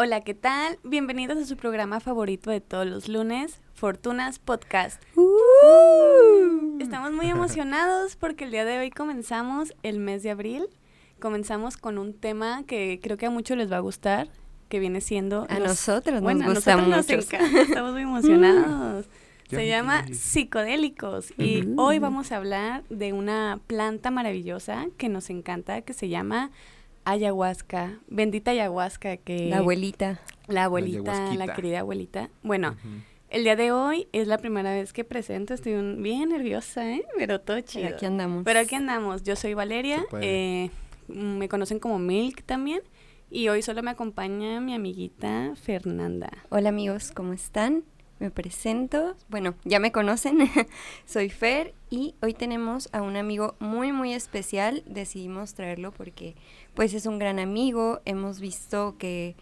Hola, ¿qué tal? Bienvenidos a su programa favorito de todos los lunes, Fortunas Podcast. Estamos muy emocionados porque el día de hoy comenzamos el mes de abril. Comenzamos con un tema que creo que a muchos les va a gustar, que viene siendo... A los- nosotros bueno, nos a gusta nosotros nos mucho. encanta, estamos muy emocionados. Se llama psicodélicos y hoy vamos a hablar de una planta maravillosa que nos encanta, que se llama ayahuasca. Bendita ayahuasca que... La abuelita. La abuelita, la, querida abuelita. Bueno, el día de hoy es la primera vez que presento, estoy un- bien nerviosa, ¿eh? Pero todo chido. Pero aquí andamos. Pero aquí andamos, yo soy Valeria, eh, me conocen como Milk también, y hoy solo me acompaña mi amiguita Fernanda. Hola amigos, ¿cómo están? Me presento. Bueno, ya me conocen. Soy Fer y hoy tenemos a un amigo muy muy especial. Decidimos traerlo porque pues es un gran amigo. Hemos visto que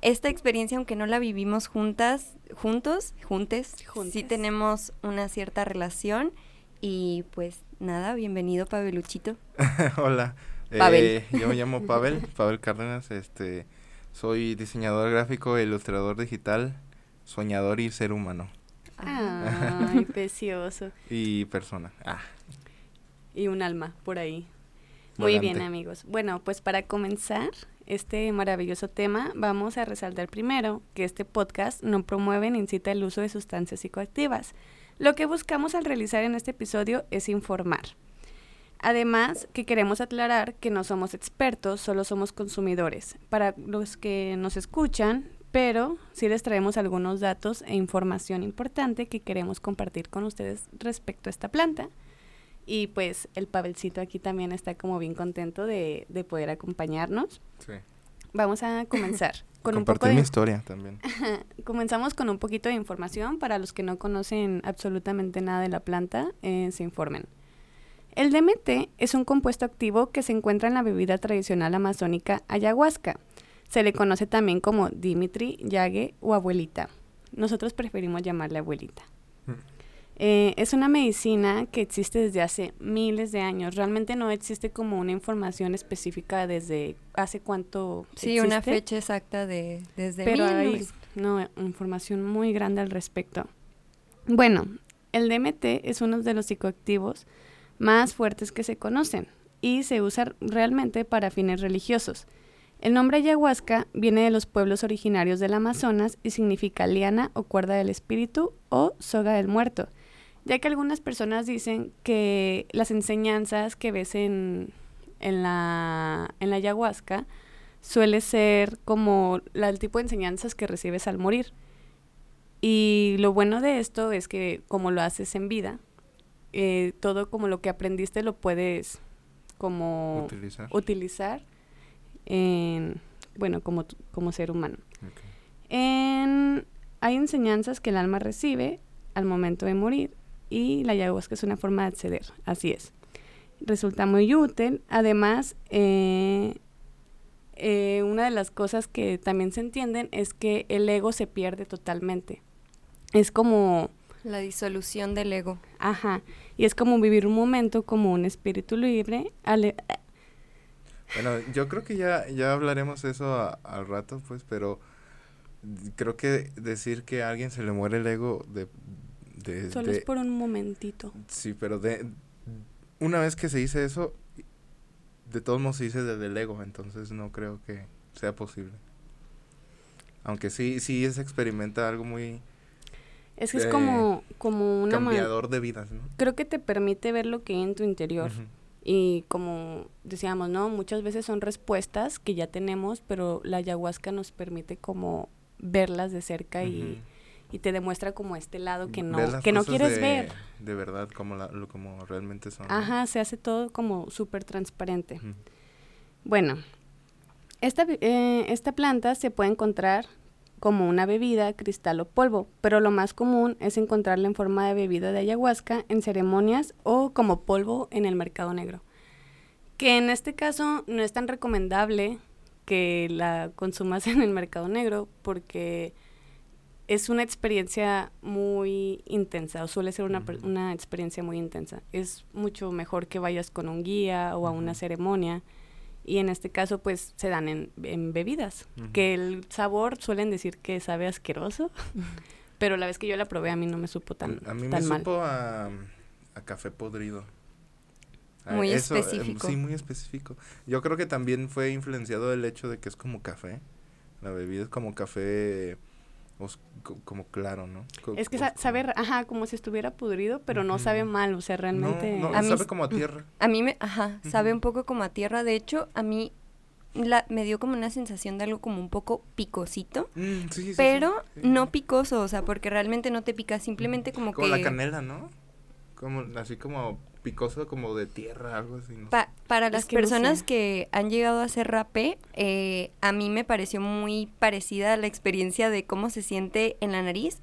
esta experiencia, aunque no la vivimos juntas, juntos, juntes, sí Juntes. tenemos una cierta relación. Y pues nada, bienvenido Pabeluchito. Hola, Pavel. eh, yo me llamo Pavel, Pavel Cárdenas, este, soy diseñador gráfico, ilustrador digital, soñador y ser humano Ay, precioso. y persona. Ah, Y un alma por ahí. Muy bien, amigos. Bueno, pues para comenzar este maravilloso tema, vamos a resaltar primero que este podcast no promueve ni incita el uso de sustancias psicoactivas. Lo que buscamos al realizar en este episodio es informar. Además, que queremos aclarar que no somos expertos, solo somos consumidores. Para los que nos escuchan, pero sí les traemos algunos datos e información importante que queremos compartir con ustedes respecto a esta planta. Y pues el Pavelcito aquí también está como bien contento de, de poder acompañarnos. sí. Vamos a comenzar con un poco Compartir mi de... historia también. Comenzamos con un poquito de información para los que no conocen absolutamente nada de la planta, eh, se informen. El DMT es un compuesto activo que se encuentra en la bebida tradicional amazónica ayahuasca. Se le conoce también como Dimitri, Yague o abuelita. Nosotros preferimos llamarle abuelita. Mm. Eh, es una medicina que existe desde hace miles de años. Realmente no existe como una información específica desde hace cuánto. Sí, una fecha exacta de desde pero hay 1900. no, información muy grande al respecto. Bueno, el DMT es uno de los psicoactivos más fuertes que se conocen y se usa realmente para fines religiosos. El nombre ayahuasca viene de los pueblos originarios del Amazonas y significa liana o cuerda del espíritu o soga del muerto, ya que algunas personas dicen que las enseñanzas que ves en, en, la, en la ayahuasca suele ser como la- el tipo de enseñanzas que recibes al morir. Y lo bueno de esto es que como lo haces en vida, eh, todo como lo que aprendiste lo puedes como Utilizar. utilizar en, bueno, como, como ser humano. En- hay enseñanzas que el alma recibe al momento de morir y la ayahuasca es una forma de acceder, así es. Resulta muy útil. Además, eh, eh, una de las cosas que también se entienden es que el ego se pierde totalmente. Es como, La disolución del ego. ajá, y es como vivir un momento como un espíritu libre. ale- Bueno, yo creo que ya, ya hablaremos eso a- al rato, pues, pero creo que decir que a alguien se le muere el ego de... solo es por un momentito. Sí, pero de una vez que se dice eso, de todos modos se dice desde el ego, entonces no creo que sea posible. Aunque sí, sí se experimenta algo muy Es que es Eh, como, como una... cambiador de vidas, ¿no? creo que te permite ver lo que hay en tu interior. Y como decíamos, ¿no? Muchas veces son respuestas que ya tenemos, pero la ayahuasca nos permite como verlas de cerca y te demuestra como este lado que no, que no quieres de- ver. De verdad, como, la, como realmente son. Ajá, se hace todo como súper transparente. Bueno, esta, eh, esta planta se puede encontrar como una bebida, cristal o polvo, pero lo más común es encontrarla en forma de bebida de ayahuasca en ceremonias o como polvo en el mercado negro. Que en este caso no es tan recomendable que la consumas en el mercado negro porque es una experiencia muy intensa o suele ser una, una experiencia muy intensa. Es mucho mejor que vayas con un guía o a una ceremonia y en este caso pues se dan en, en bebidas, que el sabor suelen decir que sabe asqueroso, pero la vez que yo la probé a mí no me supo tan, a mí me tan mal. supo a, a café podrido. A Muy eso, eh, específico. sí, muy específico. Yo creo que también fue influenciado el hecho de que es como café. La bebida es como café como claro, ¿no? Co- Es que sa- sabe, ajá, como si estuviera podrido, pero no sabe mal, o sea, realmente... No, no, A mí sabe como a tierra. A mí me, ajá, sabe un poco como a tierra. De hecho, a mí la, me dio como una sensación de algo como un poco picosito. Mm, sí, sí, sí, pero sí. no picoso, o sea, porque realmente no te pica, simplemente como, Como que... la canela, ¿no? Como, así como picoso, como de tierra, algo así. No. Pa- para Es las que no personas sé. que han llegado a hacer rapé, eh, a mí me pareció muy parecida la experiencia de cómo se siente en la nariz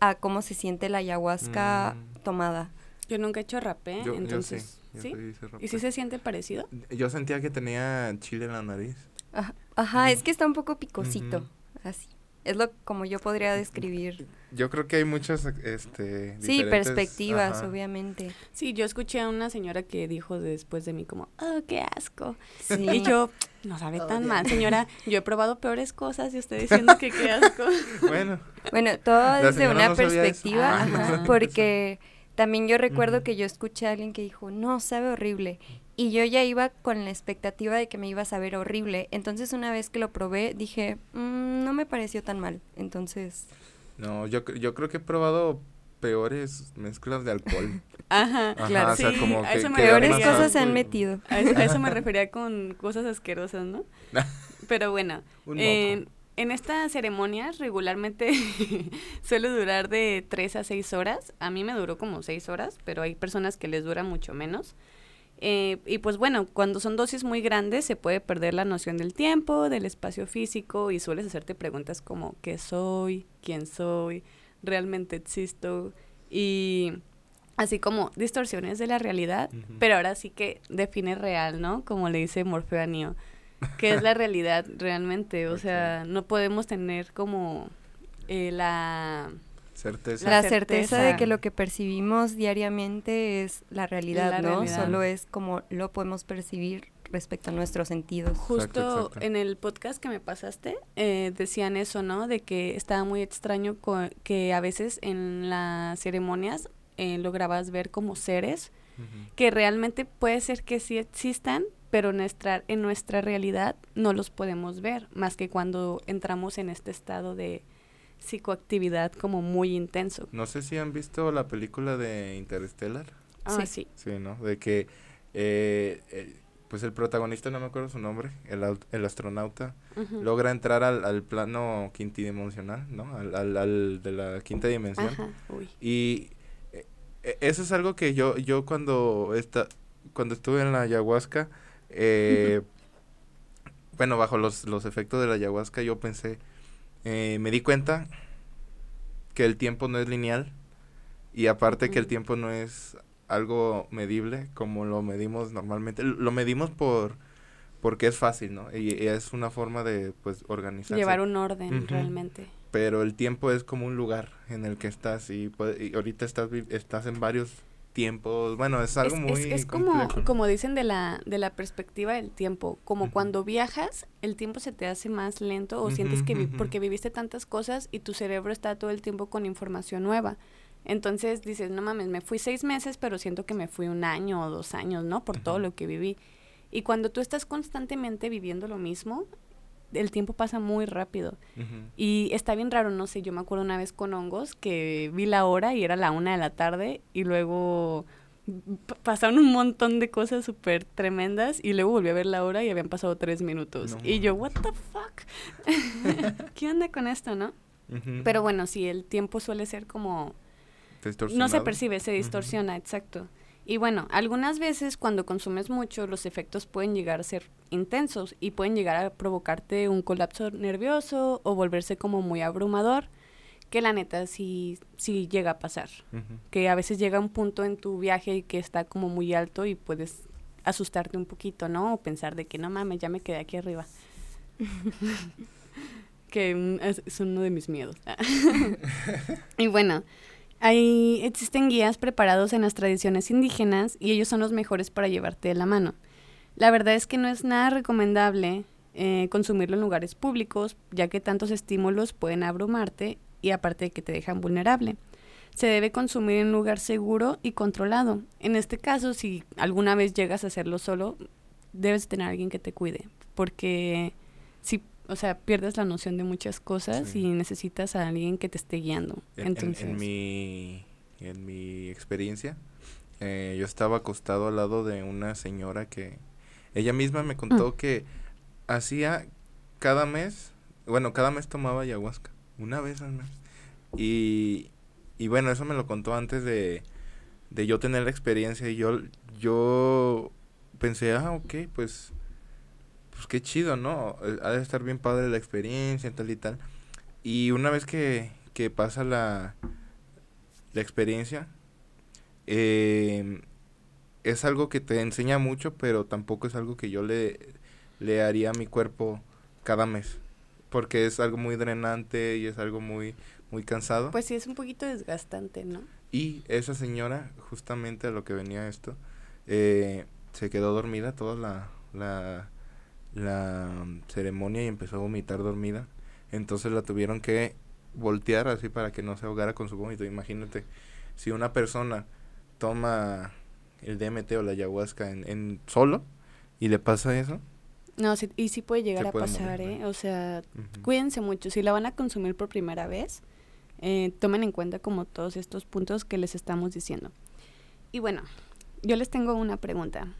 a cómo se siente la ayahuasca Mm. tomada. Yo nunca he hecho rapé, Yo- yo entonces... sí, yo ¿Sí? ¿Y si se siente parecido? Yo sentía que tenía chile en la nariz. Ajá, ajá, es que está un poco picosito, así. Es lo como yo podría describir. Yo creo que hay muchas, este, Sí, perspectivas, ajá. obviamente. Sí, yo escuché a una señora que dijo después de mí como, oh, qué asco. Sí. Y yo, no sabe Oh, tan mal, señora. Yo he probado peores cosas y usted diciendo que qué asco. Bueno, Bueno, todo desde una no perspectiva, Ah. ajá, porque también yo recuerdo que yo escuché a alguien que dijo, no, sabe horrible. Y yo ya iba con la expectativa de que me iba a saber horrible. Entonces una vez que lo probé, dije, "Mm, no me pareció tan mal. Entonces, no, yo, yo creo que he probado peores mezclas de alcohol. Ajá, Ajá, claro. o sea, sí, como a que- eso me que peores cosas se han metido. A eso, a eso me refería con cosas asquerosas, ¿no? Pero bueno, Un en, estas ceremonias regularmente suele durar de 3 a 6 horas. A mí me duró como 6 horas, pero hay personas que les dura mucho menos. Eh, y pues bueno, cuando son dosis muy grandes se puede perder la noción del tiempo, del espacio físico y sueles hacerte preguntas como ¿qué soy? ¿Quién soy? ¿Realmente existo? Y así como distorsiones de la realidad, Ujú. pero ahora sí que define real, ¿no? Como le dice Morfeo a Neo, que es la realidad realmente, o sea, no podemos tener como eh, la... Certeza. La, certeza de que lo que percibimos diariamente es la realidad, La ¿no? realidad. Solo es como lo podemos percibir respecto a nuestros sentidos. Justo exacto. en el podcast que me pasaste, eh, decían eso, ¿no? De que estaba muy extraño co- que a veces en las ceremonias eh, lograbas ver como seres que realmente puede ser que sí existan, pero nuestra, en nuestra realidad no los podemos ver, más que cuando entramos en este estado de psicoactividad como muy intenso. No sé si han visto la película de Interstellar. Ah, Sí. sí. Sí, ¿no? De que, eh, eh, pues el protagonista, no me acuerdo su nombre, el, el astronauta, logra entrar al, al plano quintidimensional, ¿no? Al, al, al de la quinta dimensión. Ajá, uy. Y eh, eh, eso es algo que yo, yo cuando, esta, cuando estuve en la ayahuasca, eh, bueno, bajo los, los efectos de la ayahuasca, yo pensé, eh, me di cuenta que el tiempo no es lineal y aparte que el tiempo no es algo medible como lo medimos normalmente. Lo medimos por porque es fácil, ¿no? Y, y es una forma de, pues, organizarse. Llevar un orden realmente. Pero el tiempo es como un lugar en el que estás y, puede- y ahorita estás, estás en varios tiempos. Bueno, es algo es, muy es- es como, complejo. como dicen de la, de la perspectiva del tiempo, como cuando viajas, el tiempo se te hace más lento o sientes que vi- porque viviste tantas cosas y tu cerebro está todo el tiempo con información nueva. Entonces dices, no mames, me fui seis meses, pero siento que me fui un año o dos años, ¿no? Por todo lo que viví. Y cuando tú estás constantemente viviendo lo mismo, el tiempo pasa muy rápido. Y está bien raro, no sé, yo me acuerdo una vez con hongos que vi la hora y era la una de la tarde y luego pasaron un montón de cosas súper tremendas y luego volví a ver la hora y habían pasado tres minutos. No y yo, what the fuck? ¿Qué onda con esto, no? Pero bueno, sí, el tiempo suele ser como... No se percibe, se distorsiona, exacto. Y bueno, algunas veces cuando consumes mucho, los efectos pueden llegar a ser intensos y pueden llegar a provocarte un colapso nervioso o volverse como muy abrumador, que la neta sí, sí llega a pasar. Que a veces llega un punto en tu viaje que está como muy alto y puedes asustarte un poquito, ¿no? O pensar de que no mames, ya me quedé aquí arriba. que mm, es, es uno de mis miedos. y bueno, hay, existen guías preparados en las tradiciones indígenas y ellos son los mejores para llevarte de la mano. La verdad es que no es nada recomendable eh, consumirlo en lugares públicos, ya que tantos estímulos pueden abrumarte y aparte de que te dejan vulnerable. Se debe consumir en un lugar seguro y controlado. En este caso, si alguna vez llegas a hacerlo solo, debes tener a alguien que te cuide, porque si, o sea, pierdes la noción de muchas cosas Sí. y necesitas a alguien que te esté guiando. En, en- Entonces, en mi, en mi experiencia, eh, yo estaba acostado al lado de una señora que ella misma me contó Mm. que hacía cada mes, bueno, cada mes tomaba ayahuasca, una vez al mes. Y, y bueno, eso me lo contó antes de, de yo tener la experiencia y yo, yo pensé, ah, ok, pues, pues qué chido, ¿no? Eh, Ha de estar bien padre la experiencia, tal y tal. Y una vez que, que pasa la, la experiencia, eh, es algo que te enseña mucho, pero tampoco es algo que yo le, le haría a mi cuerpo cada mes. Porque es algo muy drenante y es algo muy, muy cansado. pues sí, es un poquito desgastante, ¿no? Y esa señora, justamente a lo que venía esto, eh, se quedó dormida toda la, la, la mm, ceremonia y empezó a vomitar dormida. Entonces la tuvieron que voltear así para que no se ahogara con su vómito. Imagínate, si una persona toma el DMT o la ayahuasca en, en solo y le pasa eso. No, sí, y sí puede llegar a pasar, morir, ¿eh? O sea, cuídense mucho. Si la van a consumir por primera vez, eh, tomen en cuenta como todos estos puntos que les estamos diciendo. Y bueno, yo les tengo una pregunta.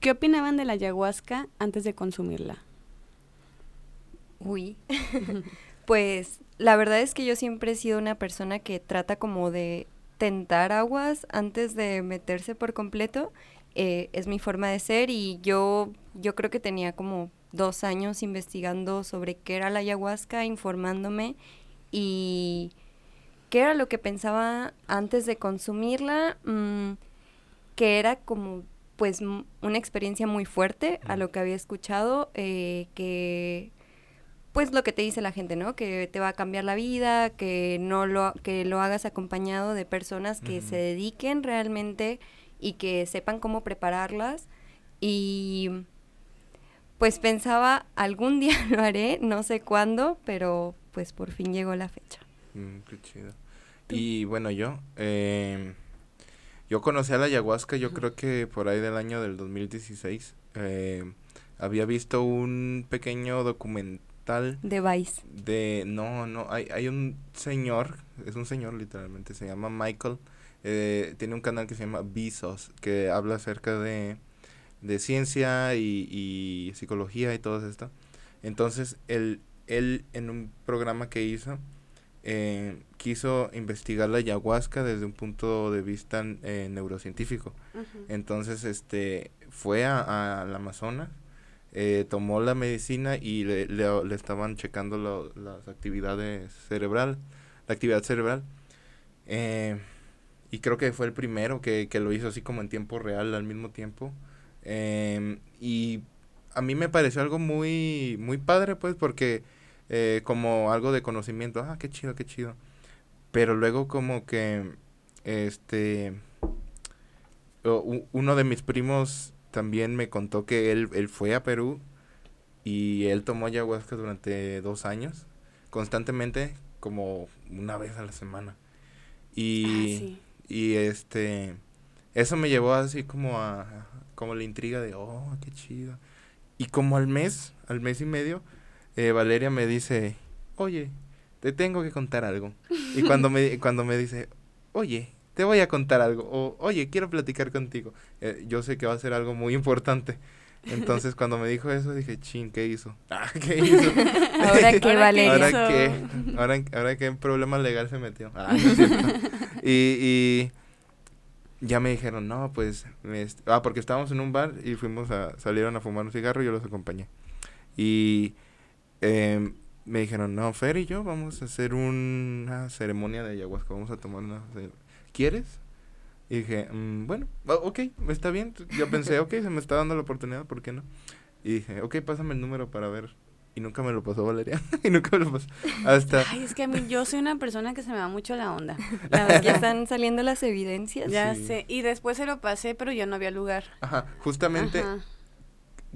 ¿Qué opinaban de la ayahuasca antes de consumirla? Uy. pues la verdad es que yo siempre he sido una persona que trata como de tentar aguas antes de meterse por completo. Eh, es mi forma de ser y yo, yo creo que tenía como dos años investigando sobre qué era la ayahuasca, informándome y qué era lo que pensaba antes de consumirla, mm, que era como pues una experiencia muy fuerte a lo que había escuchado, eh, que pues lo que te dice la gente, ¿no? Que te va a cambiar la vida, que no lo, que lo hagas acompañado de personas que se dediquen realmente y que sepan cómo prepararlas. Y pues pensaba, algún día lo haré, no sé cuándo, pero pues por fin llegó la fecha. Mm, qué chido. Y bueno, yo, eh, yo conocí a la ayahuasca, yo creo que por ahí del año del 2016. eh, había visto un pequeño documental De Vice. de, no, no, hay, hay un señor, es un señor literalmente, se llama Michael, eh, tiene un canal que se llama Visos, que habla acerca de, de ciencia y, y psicología y todo esto. Entonces, él, él en un programa que hizo, eh, quiso investigar la ayahuasca desde un punto de vista eh, neurocientífico. Entonces, este, fue a, al Amazonas, eh, tomó la medicina y le, le, le estaban checando lo- las actividades cerebral, la actividad cerebral. Eh, y creo que fue el primero que, que lo hizo así como en tiempo real al mismo tiempo. Em, y a mí me pareció algo muy, muy padre, pues, porque eh, como algo de conocimiento, ah, qué chido, qué chido. Pero luego como que, este, uno de mis primos también me contó que él, él fue a Perú y él tomó ayahuasca durante dos años, constantemente, como una vez a la semana. Y, Ah, sí. y este, eso me llevó así como a, como la intriga de, oh, qué chido. Y como al mes, al mes y medio, eh, Valeria me dice, oye, te tengo que contar algo. Y cuando me, cuando me dice, oye, te voy a contar algo, o oye, quiero platicar contigo, eh, yo sé que va a ser algo muy importante. Entonces cuando me dijo eso dije, chin, ¿qué hizo? Ah, ¿qué hizo? Ahora Ahora Valeria. ¿Ahora qué? ¿Ahora, ahora qué problema legal se metió? Ah, no es cierto. y, y ya me dijeron, no, pues, ah, porque estábamos en un bar y fuimos a, salieron a fumar un cigarro y yo los acompañé. Y em, me dijeron, no, Fer y yo vamos a hacer una ceremonia de ayahuasca, vamos a tomar una... ¿Quieres? Y dije, "Mm, bueno, ok, está bien. Yo pensé, ok, se me está dando la oportunidad, ¿por qué no? Y dije, ok, pásame el número para ver. Y nunca me lo pasó Valeria. y nunca me lo pasó. Hasta... Ay, es que a mí yo soy una persona que se me va mucho la onda. La Ya están saliendo las evidencias. Ya Sí. sé. Y después se lo pasé, pero yo no había lugar. Ajá, justamente Ajá.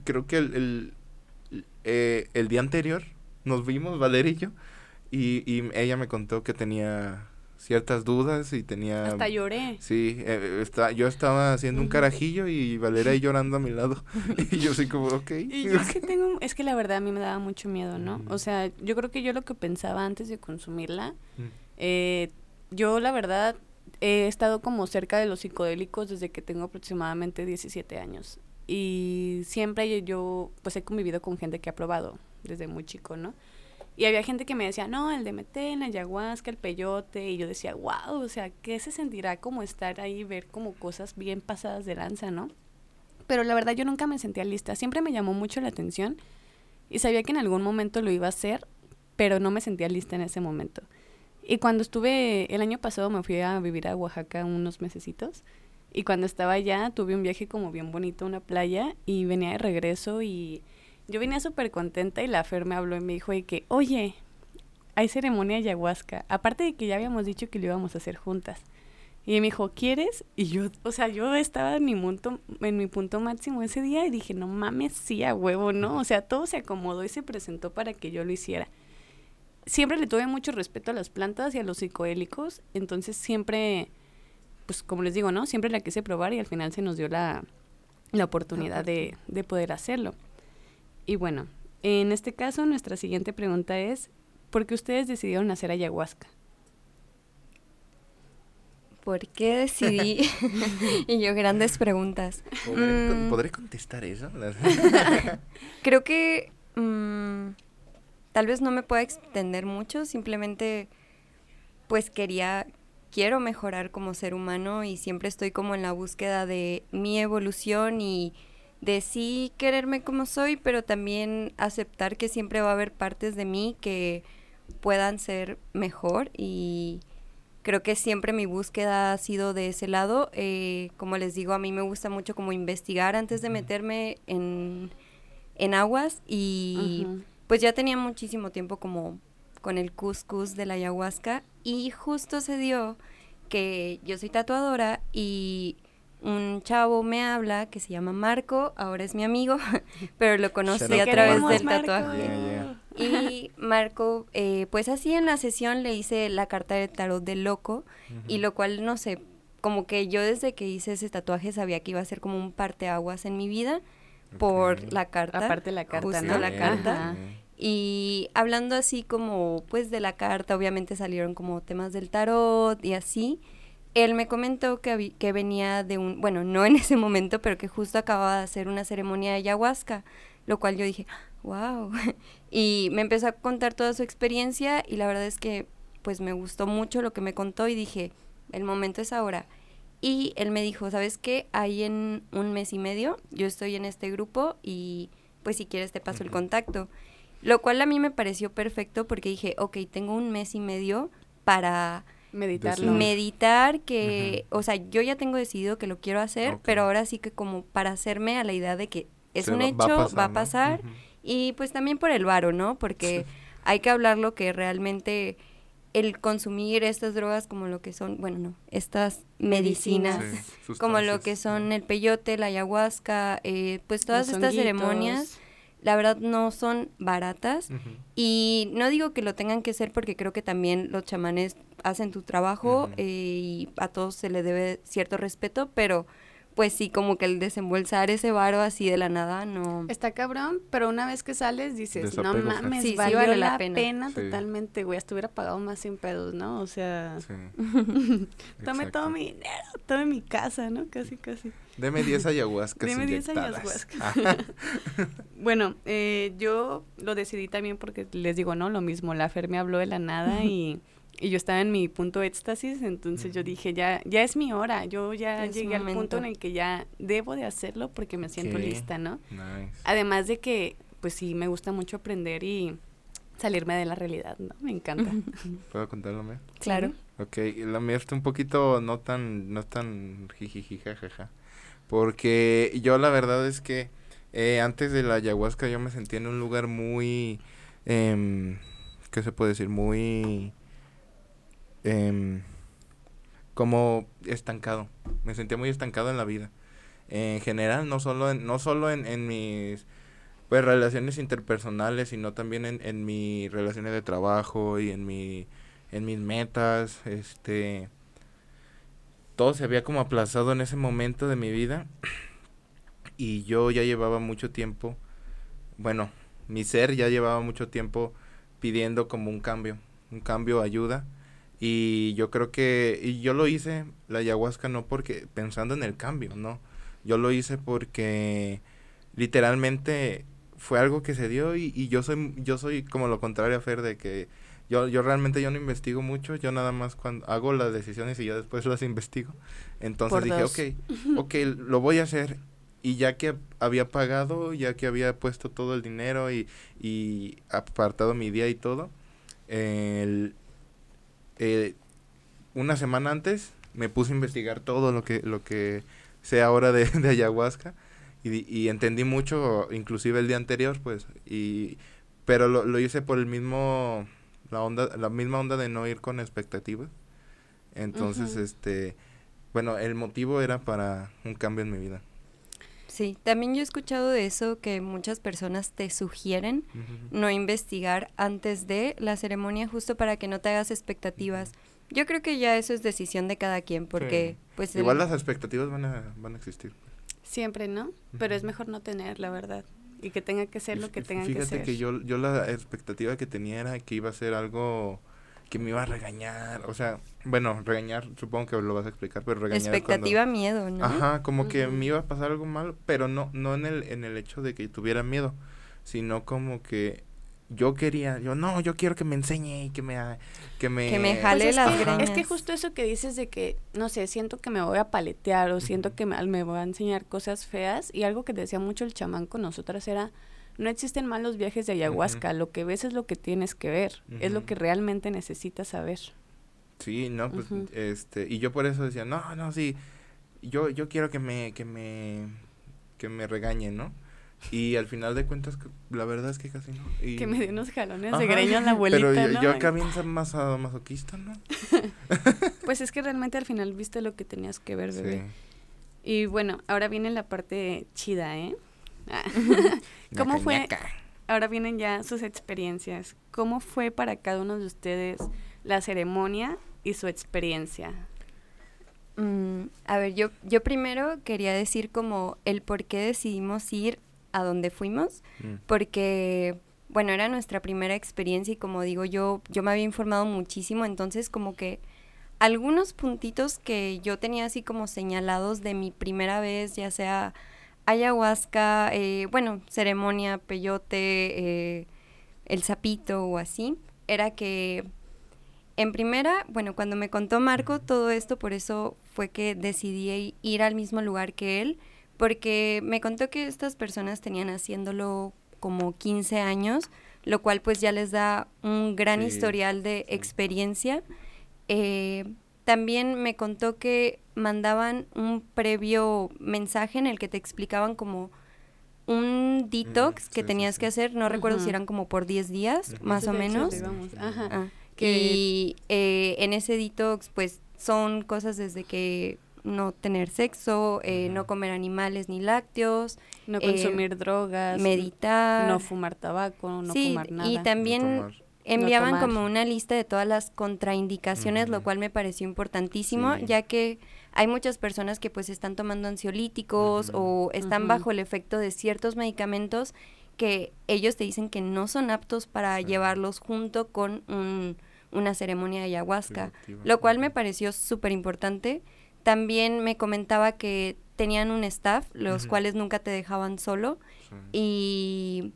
creo que el, el, eh, el día anterior nos vimos, Valeria y yo, y, y ella me contó que tenía ciertas dudas y tenía... Hasta lloré. Sí, eh, está, yo estaba haciendo un carajillo y Valeria ahí llorando a mi lado. y yo así como, ok. Y yo es que tengo, es que la verdad a mí me daba mucho miedo, ¿no? Mm. O sea, yo creo que yo lo que pensaba antes de consumirla, Mm. eh, yo la verdad he estado como cerca de los psicodélicos desde que tengo aproximadamente 17 años. Y siempre yo pues he convivido con gente que ha probado desde muy chico, ¿no? Y había gente que me decía, no, el DMT, la ayahuasca, el peyote. Y yo decía, wow, o sea, ¿qué se sentirá como estar ahí ver como cosas bien pasadas de lanza, ¿no? Pero la verdad yo nunca me sentía lista. Siempre me llamó mucho la atención y sabía que en algún momento lo iba a hacer, pero no me sentía lista en ese momento. Y cuando estuve, el año pasado me fui a vivir a Oaxaca unos mesecitos. Y cuando estaba allá tuve un viaje como bien bonito a una playa y venía de regreso y yo venía súper contenta y la Fer me habló y me dijo de que, oye, hay ceremonia de ayahuasca. Aparte de que ya habíamos dicho que lo íbamos a hacer juntas. Y me dijo, ¿quieres? Y yo, o sea, yo estaba en mi punto, en mi punto máximo ese día y dije, no mames, sí, a huevo, ¿no? O sea, todo se acomodó y se presentó para que yo lo hiciera. Siempre le tuve mucho respeto a las plantas y a los psicoélicos, entonces siempre, pues como les digo, ¿no? Siempre la quise probar y al final se nos dio la, la oportunidad de, de poder hacerlo. Y bueno, en este caso nuestra siguiente pregunta es, ¿por qué ustedes decidieron hacer ayahuasca? ¿Por qué decidí? y yo, grandes preguntas. ¿Podré, con- Mm. ¿podré contestar eso? Creo que mm, tal vez no me pueda extender mucho, simplemente pues quería, quiero mejorar como ser humano y siempre estoy como en la búsqueda de mi evolución y de sí quererme como soy, pero también aceptar que siempre va a haber partes de mí que puedan ser mejor y creo que siempre mi búsqueda ha sido de ese lado. Eh, como les digo, a mí me gusta mucho como investigar antes de meterme en, en aguas y pues ya tenía muchísimo tiempo como con el cuscús de la ayahuasca y justo se dio que yo soy tatuadora y un chavo me habla que se llama Marco, ahora es mi amigo, pero lo conocí a través del Marco. tatuaje. Yeah, Y Marco, eh, pues así en la sesión le hice la carta de tarot del loco, y lo cual, no sé, como que yo desde que hice ese tatuaje sabía que iba a ser como un parteaguas en mi vida por la carta. Aparte la carta, justo ¿no? la carta. Ajá. Y hablando así como pues de la carta, obviamente salieron como temas del tarot y así. Él me comentó que, que venía de un, bueno, no en ese momento, pero que justo acababa de hacer una ceremonia de ayahuasca, lo cual yo dije, wow. Y me empezó a contar toda su experiencia y la verdad es que pues me gustó mucho lo que me contó y dije, el momento es ahora. Y él me dijo, ¿sabes qué? Ahí en un mes y medio yo estoy en este grupo y pues si quieres te paso el contacto. Lo cual a mí me pareció perfecto porque dije, ok, tengo un mes y medio para Meditarlo. Meditar, que, o sea, yo ya tengo decidido que lo quiero hacer, pero ahora sí que como para hacerme a la idea de que es Se un va- hecho, va a ¿no? pasar, Ujú. y pues también por el varo, ¿no? Porque hay que hablarlo que realmente el consumir estas drogas como lo que son, bueno, no, estas medicinas. Sí, como lo que son el peyote, la ayahuasca, eh, pues todas Los estas honguitos. ceremonias, la verdad no son baratas. Y no digo que lo tengan que hacer porque creo que también los chamanes hacen tu trabajo eh, y a todos se le debe cierto respeto, pero pues sí, como que el desembolsar ese varo así de la nada, no... Está cabrón, pero una vez que sales dices, no mames, sí, sí valió vale la la pena, pena. Sí. totalmente, güey, hasta hubiera pagado más sin pedos, ¿no? O sea, Sí. tome todo mi dinero, tome mi casa, ¿no? Casi, casi. Deme 10 ayahuascas Deme 10 inyectadas. ayahuascas. Bueno, eh, yo lo decidí también porque les digo, ¿no? Lo mismo, la Fer me habló de la nada y, y yo estaba en mi punto de éxtasis, entonces yo dije, ya, ya es mi hora, yo ya Es llegué al punto en el que ya debo de hacerlo porque me siento lista, ¿no? Nice. Además de que, pues sí, me gusta mucho aprender y salirme de la realidad, ¿no? Me encanta. ¿Puedo contarlo mío? Claro. Ok, la mía está un poquito no tan, no tan jajaja. Porque yo la verdad es que eh, antes de la ayahuasca yo me sentía en un lugar muy, em, ¿qué se puede decir? Muy, em, como estancado. Me sentía muy estancado en la vida. en general, no solo en, no solo en, en mis pues relaciones interpersonales, sino también en, en mis relaciones de trabajo y en mi en mis metas, este todo se había como aplazado en ese momento de mi vida y yo ya llevaba mucho tiempo, bueno, mi ser ya llevaba mucho tiempo pidiendo como un cambio, un cambio, ayuda. Y yo creo que, y yo lo hice, la ayahuasca, no porque pensando en el cambio, no. Yo lo hice porque literalmente fue algo que se dio y, y yo soy, yo soy como lo contrario a Fer de que yo, yo realmente yo no investigo mucho, yo nada más cuando hago las decisiones y yo después las investigo. Entonces dije, ok, ok, lo voy a hacer. Y ya que había pagado, ya que había puesto todo el dinero y, y apartado mi día y todo, el, eh, una semana antes me puse a investigar todo lo que, lo que sé ahora de, de ayahuasca y, y, entendí mucho, inclusive el día anterior, pues, y, pero lo, lo hice por el mismo la onda, la misma onda de no ir con expectativas. Entonces, este, bueno, el motivo era para un cambio en mi vida. Sí, también yo he escuchado de eso que muchas personas te sugieren no investigar antes de la ceremonia justo para que no te hagas expectativas. Yo creo que ya eso es decisión de cada quien porque pues igual las expectativas van a van a existir. Siempre, ¿no? Pero es mejor no tener, la verdad y que tenga que ser lo que tenga que ser. Fíjate que yo, yo la expectativa que tenía era que iba a ser algo que me iba a regañar, o sea, bueno, regañar, supongo que lo vas a explicar, pero regañar. Expectativa, miedo, ¿no? Ajá, como que me iba a pasar algo malo, pero no, no en el, en el hecho de que tuviera miedo, sino como que yo quería, yo no, yo quiero que me enseñe y que me que me, que me jale pues las es, es que justo eso que dices de que no sé, siento que me voy a paletear o siento que me, me voy a enseñar cosas feas y algo que decía mucho el chamán con nosotras era no existen malos viajes de ayahuasca, lo que ves es lo que tienes que ver, es lo que realmente necesitas saber. Sí, no, pues este y yo por eso decía, "No, no, sí, yo yo quiero que me que me que me regañen, ¿no?" Y al final de cuentas, la verdad es que casi no. Y... Que me dio unos jalones de greño la abuelita, Pero yo, ¿no? yo acá bien más masoquista, ¿no? pues es que realmente al final viste lo que tenías que ver, bebé. Sí. Y bueno, ahora viene la parte chida, ¿eh? ¿Cómo fue? Ahora vienen ya sus experiencias. ¿Cómo fue para cada uno de ustedes la ceremonia y su experiencia? Mm, a ver, yo, yo primero quería decir como el por qué decidimos ir a donde fuimos, mm. porque, bueno, era nuestra primera experiencia y como digo, yo, yo me había informado muchísimo, entonces como que algunos puntitos que yo tenía así como señalados de mi primera vez, ya sea ayahuasca, eh, bueno, ceremonia, peyote, eh, el sapito o así, era que en primera, bueno, cuando me contó Marco todo esto, por eso fue que decidí ir al mismo lugar que él, porque me contó que estas personas tenían haciéndolo como 15 años, lo cual pues ya les da un gran sí, historial de experiencia. Eh, también me contó que mandaban un previo mensaje en el que te explicaban como un detox mm, que sí, tenías que hacer, no Ajá. recuerdo si eran como por 10 días, más o menos. Ajá. Ah, y eh, en ese detox pues son cosas desde que no tener sexo, eh, no comer animales ni lácteos, no consumir eh, drogas, meditar, no fumar tabaco, no sí, fumar nada. Y también no enviaban no como una lista de todas las contraindicaciones, uh -huh. lo cual me pareció importantísimo, Sí. ya que hay muchas personas que pues están tomando ansiolíticos Uh -huh. o están bajo el efecto de ciertos medicamentos que ellos te dicen que no son aptos para Sí. llevarlos junto con un- una ceremonia de ayahuasca, lo cual me pareció súper importante. También me comentaba que tenían un staff, los cuales nunca te dejaban solo Sí. y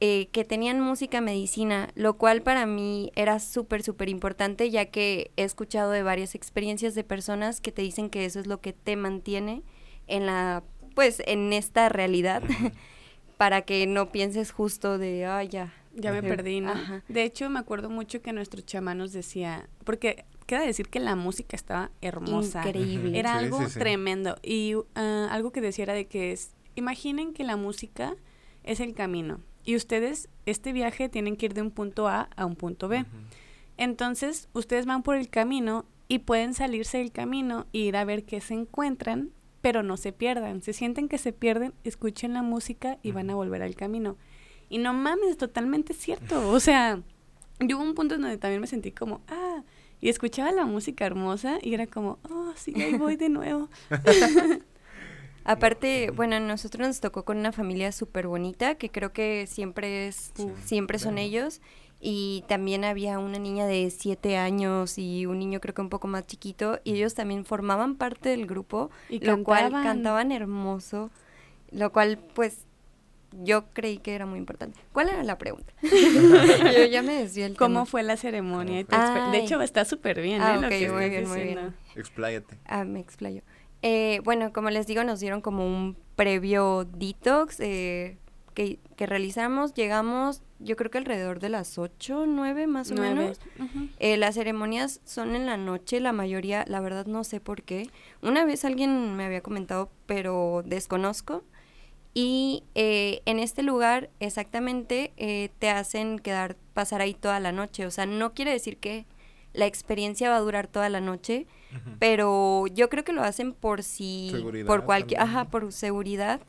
eh, que tenían música medicina, lo cual para mí era súper, súper importante, ya que he escuchado de varias experiencias de personas que te dicen que eso es lo que te mantiene en la, pues, en esta realidad, para que no pienses justo de, ay, ya. Ya me perdí, ¿no? Ajá. De hecho, me acuerdo mucho que nuestro chamán nos decía, porque queda decir que la música estaba hermosa. Increíble. Era Sí, algo sí, sí. tremendo. Y ah, algo que decía era de que es, imaginen que la música es el camino. Y ustedes, este viaje tienen que ir de un punto A a un punto B. Entonces, ustedes van por el camino y pueden salirse del camino e ir a ver qué se encuentran pero no se pierdan. Se sienten que se pierden, escuchen la música y van a volver al camino. Y no mames, totalmente cierto. O sea, yo hubo un punto en donde también me sentí como, ah, y escuchaba la música hermosa y era como, oh, sí, ahí voy de nuevo. Aparte, bueno, nosotros nos tocó con una familia súper bonita, que creo que siempre es, siempre son ellos. Y también había una niña de siete años y un niño creo que un poco más chiquito. Y ellos también formaban parte del grupo, y lo cual cantaban hermoso. Lo cual, pues, yo creí que era muy importante. ¿Cuál era la pregunta? yo ya me decía el ¿Cómo fue la ceremonia? De hecho, está súper bien, ah, ¿eh? lo que muy bien, muy bien. Expláyate. Ah, me explayo. Eh, bueno, como les digo, nos dieron como un previo detox eh, que, que, realizamos. Llegamos, yo creo que alrededor de las 8, 9 más o menos. Eh, las ceremonias son en la noche, la mayoría, la verdad no sé por qué. Una vez alguien me había comentado, pero desconozco. Y en este lugar exactamente te hacen quedar, pasar ahí toda la noche. O sea, no quiere decir que la experiencia va a durar toda la noche, pero yo creo que lo hacen por si, por cualquier, ajá, por seguridad.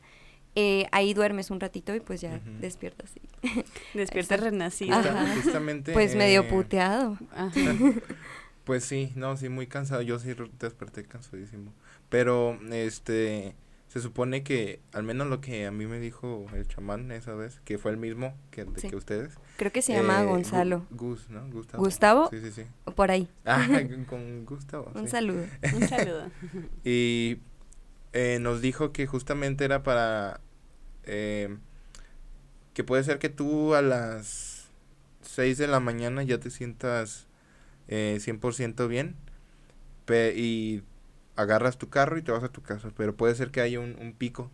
Eh, ahí duermes un ratito y pues ya despiertas. Despiertas renacido. Justamente, pues medio eh, puteado. pues sí, no, sí, muy cansado. Yo sí desperté cansadísimo. Pero, este, se supone que, al menos lo que a mí me dijo el chamán esa vez, que fue el mismo que, que ustedes. Creo que se llama eh, Gonzalo. Gus, ¿no? Gustavo. ¿Gustavo? Sí, sí, sí. Por ahí. Ah, con Gustavo. Un saludo. Un saludo. y eh, nos dijo que justamente era para... Eh, que puede ser que tú a las 6 de la mañana ya te sientas eh, 100% bien y agarras tu carro y te vas a tu casa, pero puede ser que haya un, un pico,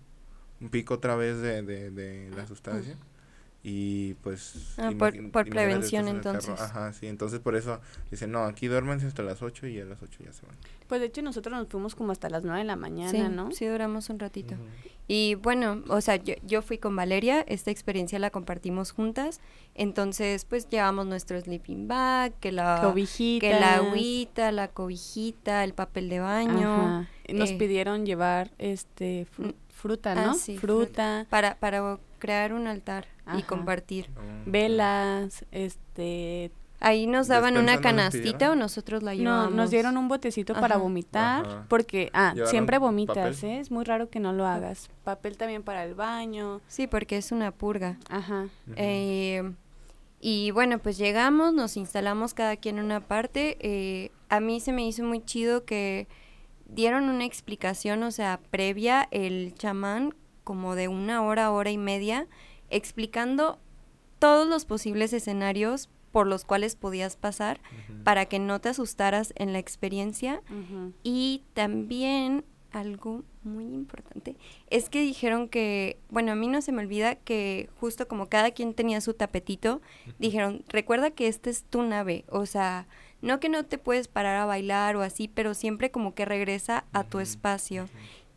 un pico otra vez de, de, de la sustancia y pues ah, por, por prevención entonces. Ajá sí entonces por eso dicen no aquí duérmense hasta las 8 y a las 8 ya se van pues de hecho nosotros nos fuimos como hasta las 9 de la mañana no sí duramos un ratito. Y bueno o sea yo, yo fui con Valeria esta experiencia la compartimos juntas entonces pues llevamos nuestro sleeping bag que la cobijita que la agüita la cobijita el papel de baño nos eh, pidieron llevar este fruta no ah, sí, fruta. Para para crear un altar y compartir. Oh. Velas, este... Ahí nos daban una canastita o nosotros la llevábamos. No, nos dieron un botecito para vomitar, porque, ah, siempre vomitas, ¿eh? Es muy raro que no lo hagas. Papel también para el baño. Sí, porque es una purga. Ajá. Eh, y bueno, pues llegamos, nos instalamos cada quien en una parte. Eh, a mí se me hizo muy chido que dieron una explicación, o sea, previa el chamán, como de una hora, hora y media, explicando todos los posibles escenarios por los cuales podías pasar para que no te asustaras en la experiencia. Y también algo muy importante es que dijeron que, bueno, a mí no se me olvida que justo como cada quien tenía su tapetito, dijeron, recuerda que esta es tu nave, o sea, no que no te puedes parar a bailar o así, pero siempre como que regresa a tu espacio.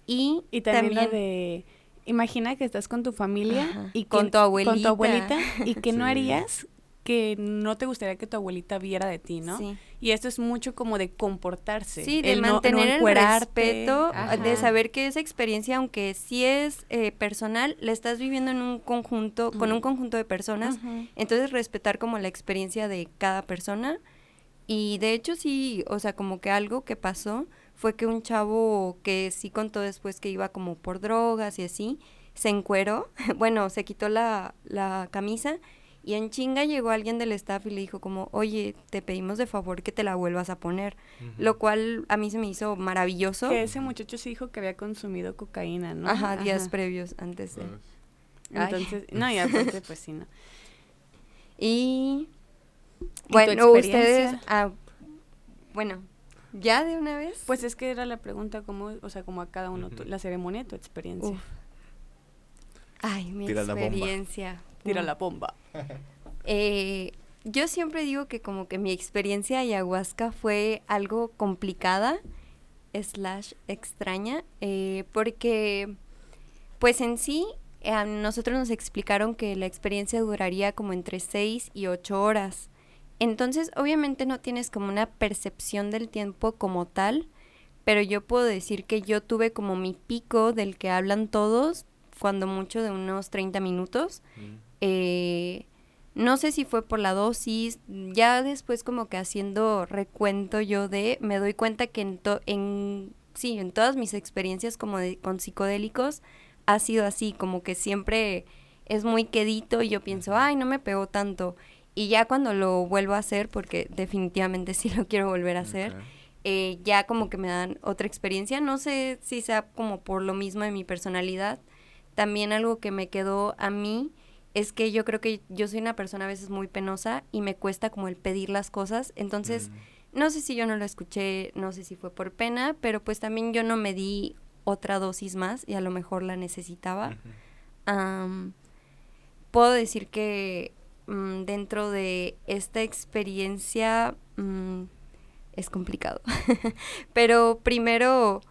Y, y también, de imagina que estás con tu familia y con tu abuelita, con tu abuelita y que no harías que no te gustaría que tu abuelita viera de ti, ¿no? Sí. Y esto es mucho como de comportarse. Sí, de mantener el respeto, de saber que esa experiencia, aunque sí es eh, personal, la estás viviendo en un conjunto, con un conjunto de personas, entonces respetar como la experiencia de cada persona. Y de hecho sí, o sea, como que algo que pasó fue que un chavo que sí contó después que iba como por drogas y así, se encueró, bueno, se quitó la, la camisa y en chinga llegó alguien del staff y le dijo como, oye, te pedimos de favor que te la vuelvas a poner. Lo cual a mí se me hizo maravilloso. Que ese muchacho sí dijo que había consumido cocaína, ¿no? Ajá, días previos antes de... Entonces, no, y aparte pues sí, ¿no? Y... bueno, ustedes... Ah, bueno, ¿Ya de una vez? Pues es que era la pregunta, como, o sea, como a cada uno, la ceremonia, tu experiencia. Ay, mi experiencia. Tira la bomba. eh, yo siempre digo que como que mi experiencia ayahuasca fue algo complicada, slash extraña, eh, porque pues en sí a nosotros nos explicaron que la experiencia duraría como entre 6 y 8 horas. Entonces, obviamente no tienes como una percepción del tiempo como tal, pero yo puedo decir que yo tuve como mi pico del que hablan todos, cuando mucho de unos 30 minutos. Mm. Eh, no sé si fue por la dosis, ya después como que haciendo recuento yo de, me doy cuenta que en, to- en sí, en todas mis experiencias como de, con psicodélicos ha sido así, como que siempre es muy quedito y yo pienso, ay, no me pegó tanto. Y ya cuando lo vuelvo a hacer, porque definitivamente sí lo quiero volver a hacer, eh, ya como que me dan otra experiencia. No sé si sea como por lo mismo de mi personalidad. También algo que me quedó a mí es que yo creo que yo soy una persona a veces muy penosa y me cuesta como el pedir las cosas. Entonces, Mm. no sé si yo no lo escuché, no sé si fue por pena, pero pues también yo no me di otra dosis más y a lo mejor la necesitaba. Puedo decir que mm, dentro de esta experiencia mm, es complicado. Pero primero,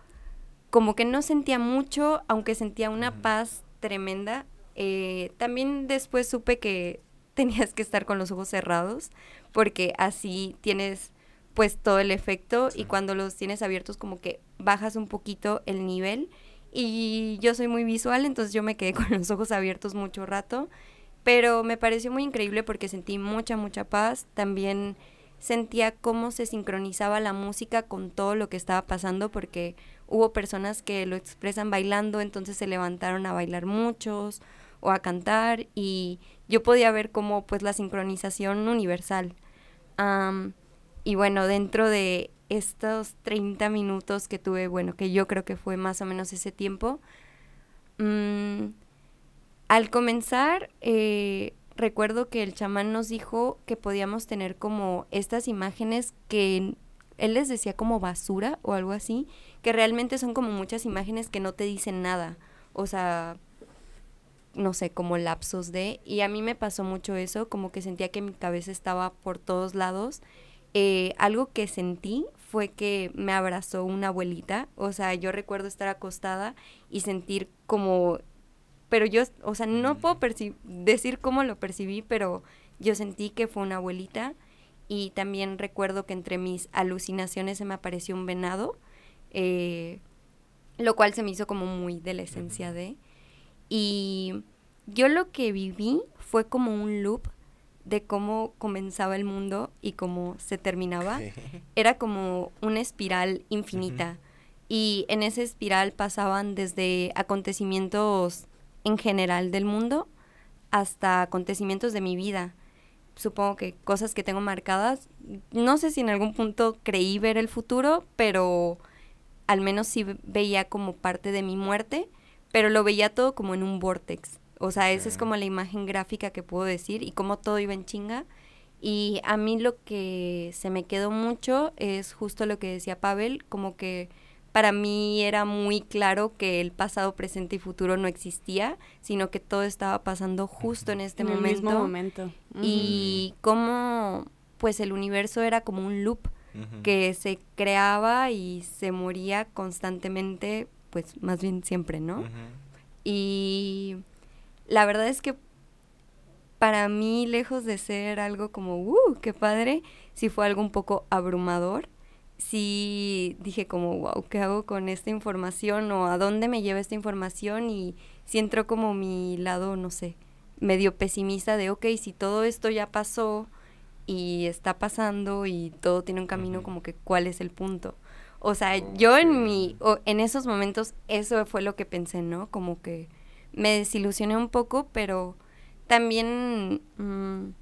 como que no sentía mucho, aunque sentía una paz tremenda. Eh, también después supe que tenías que estar con los ojos cerrados, porque así tienes pues todo el efecto y cuando los tienes abiertos como que bajas un poquito el nivel y yo soy muy visual, entonces yo me quedé con los ojos abiertos mucho rato, pero me pareció muy increíble porque sentí mucha, mucha paz, también sentía cómo se sincronizaba la música con todo lo que estaba pasando porque hubo personas que lo expresan bailando, entonces se levantaron a bailar muchos o a cantar y yo podía ver como pues la sincronización universal. Y bueno, dentro de estos 30 minutos que tuve, bueno, que yo creo que fue más o menos ese tiempo, mm, al comenzar, eh, recuerdo que el chamán nos dijo que podíamos tener como estas imágenes que él les decía como basura o algo así, que realmente son como muchas imágenes que no te dicen nada. O sea, no sé, como lapsos de... Y a mí me pasó mucho eso, como que sentía que mi cabeza estaba por todos lados. Eh, algo que sentí fue que me abrazó una abuelita. O sea, yo recuerdo estar acostada y sentir como... Pero yo, o sea, no puedo decir cómo lo percibí, pero yo sentí que fue una abuelita. Y también recuerdo que entre mis alucinaciones se me apareció un venado. eh, lo cual se me hizo como muy de la esencia de... Y yo lo que viví fue como un loop de cómo comenzaba el mundo y cómo se terminaba. Era como una espiral infinita. Y en esa espiral pasaban desde acontecimientos en general del mundo hasta acontecimientos de mi vida. Supongo que cosas que tengo marcadas. No sé si en algún punto creí ver el futuro, pero al menos sí ve- veía como parte de mi muerte, pero lo veía todo como en un vortex. O sea, esa es como la imagen gráfica que puedo decir y cómo todo iba en chinga. Y a mí lo que se me quedó mucho es justo lo que decía Pavel, como que para mí era muy claro que el pasado, presente y futuro no existía, sino que todo estaba pasando justo en este en el momento. mismo momento. Y cómo pues el universo era como un loop que se creaba y se moría constantemente, pues más bien siempre, ¿no? Y la verdad es que para mí, lejos de ser algo como, ¡uh, qué padre! Sí fue algo un poco abrumador. Sí dije como, wow, ¿qué hago con esta información? ¿O a dónde me lleva esta información? Y sí entró como mi lado, no sé, medio pesimista de, ok, si todo esto ya pasó y está pasando y todo tiene un camino, como que, ¿cuál es el punto? O sea, yo en mi, o en esos momentos, eso fue lo que pensé, ¿no? Como que me desilusioné un poco, pero también, mm,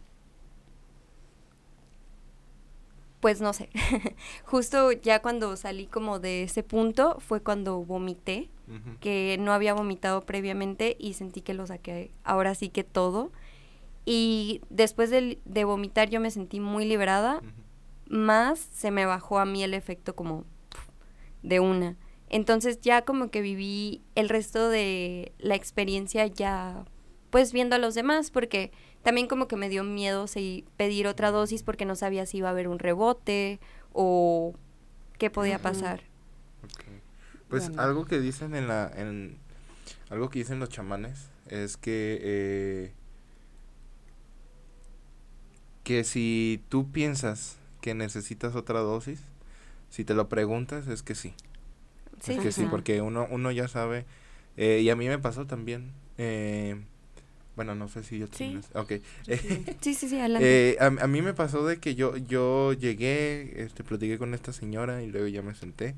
pues no sé, justo ya cuando salí como de ese punto fue cuando vomité, que no había vomitado previamente y sentí que lo saqué ahora sí que todo. Y después de, de vomitar yo me sentí muy liberada, Ujú. más se me bajó a mí el efecto como de una. Entonces ya como que viví el resto de la experiencia ya pues viendo a los demás porque también como que me dio miedo pedir otra dosis porque no sabía si iba a haber un rebote o qué podía pasar. Ok. Pues Bueno. algo que dicen en la en algo que dicen los chamanes es que eh, que si tú piensas que necesitas otra dosis, si te lo preguntas es que sí. es que sí, porque uno, uno ya sabe, eh, y a mí me pasó también, eh, bueno, no sé si yo sí. Ok. sí, sí, sí, adelante. Eh, a, a, mí me pasó de que yo, yo llegué, este, platiqué con esta señora y luego ya me senté.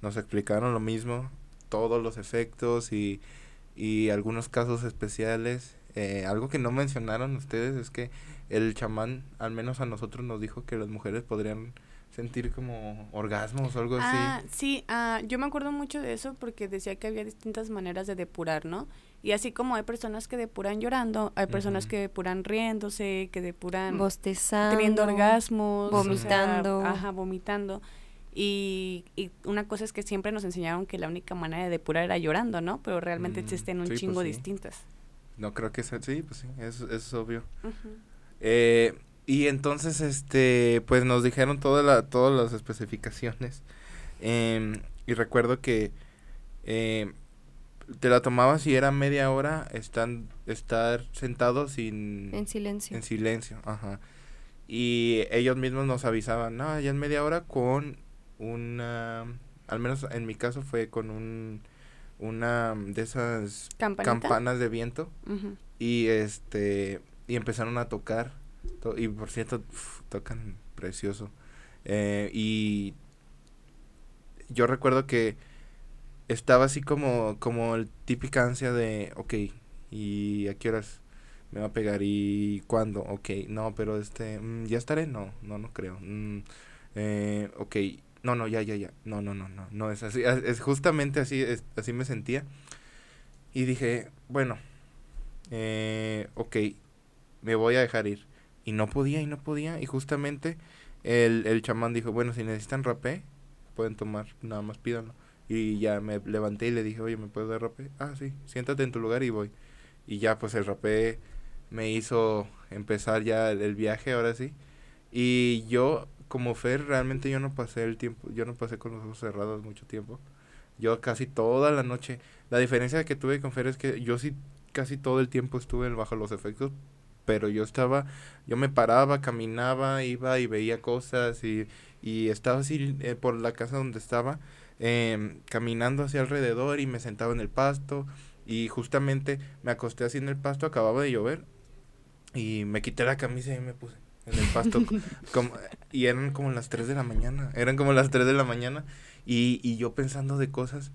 Nos explicaron lo mismo, todos los efectos y, y algunos casos especiales. Eh, algo que no mencionaron ustedes es que el chamán, al menos a nosotros, nos dijo que las mujeres podrían sentir como orgasmos o algo así. Ah, sí, ah, yo me acuerdo mucho de eso porque decía que había distintas maneras de depurar, ¿no? Y así como hay personas que depuran llorando, hay personas que depuran riéndose, que depuran bostezando, teniendo orgasmos, vomitando, ajá, vomitando. Y, y, una cosa es que siempre nos enseñaron que la única manera de depurar era llorando, ¿no? Pero realmente mm, existen un chingo pues distintas. No creo que sea, sí, pues sí, eso, es obvio. eh, y entonces, este, pues nos dijeron toda la, todas las especificaciones. Eh, y recuerdo que eh, te la tomabas y era media hora están, estar sentado sin... En silencio. En silencio, ajá. Y ellos mismos nos avisaban, no, ya en media hora con una... Al menos en mi caso fue con un una de esas campanas de viento y este y empezaron a tocar y por cierto, tocan precioso. Eh, y yo recuerdo que estaba así como, como el típica ansia de, ok, ¿y a qué horas me va a pegar? ¿Y cuándo? Ok, no, pero este, mm, ¿ya estaré? No, no, no creo. Mm, eh, ok, no, no, ya, ya, ya. No, no, no, no, no es así. Es justamente así, así me sentía. Y dije, bueno, eh, ok, me voy a dejar ir. Y no podía y no podía. Y justamente el, el chamán dijo, bueno, si necesitan rapé, pueden tomar, nada más pídanlo. Y ya me levanté y le dije, oye, ¿me puedes dar rapé? Ah, sí, siéntate en tu lugar y voy. Y ya pues el rapé me hizo empezar ya el, viaje, ahora sí. Y yo, como Fer, realmente yo no pasé el tiempo, yo no pasé con los ojos cerrados mucho tiempo. Yo casi toda la noche, la diferencia que tuve con Fer es que yo sí casi todo el tiempo estuve bajo los efectos pero yo estaba, yo me paraba, caminaba, iba y veía cosas y, y estaba así eh, por la casa donde estaba, eh, caminando hacia alrededor y me sentaba en el pasto y justamente me acosté así en el pasto, acababa de llover y me quité la camisa y me puse en el pasto. Como, y eran como las 3 de la mañana, eran como las 3 de la mañana y, y yo pensando de cosas,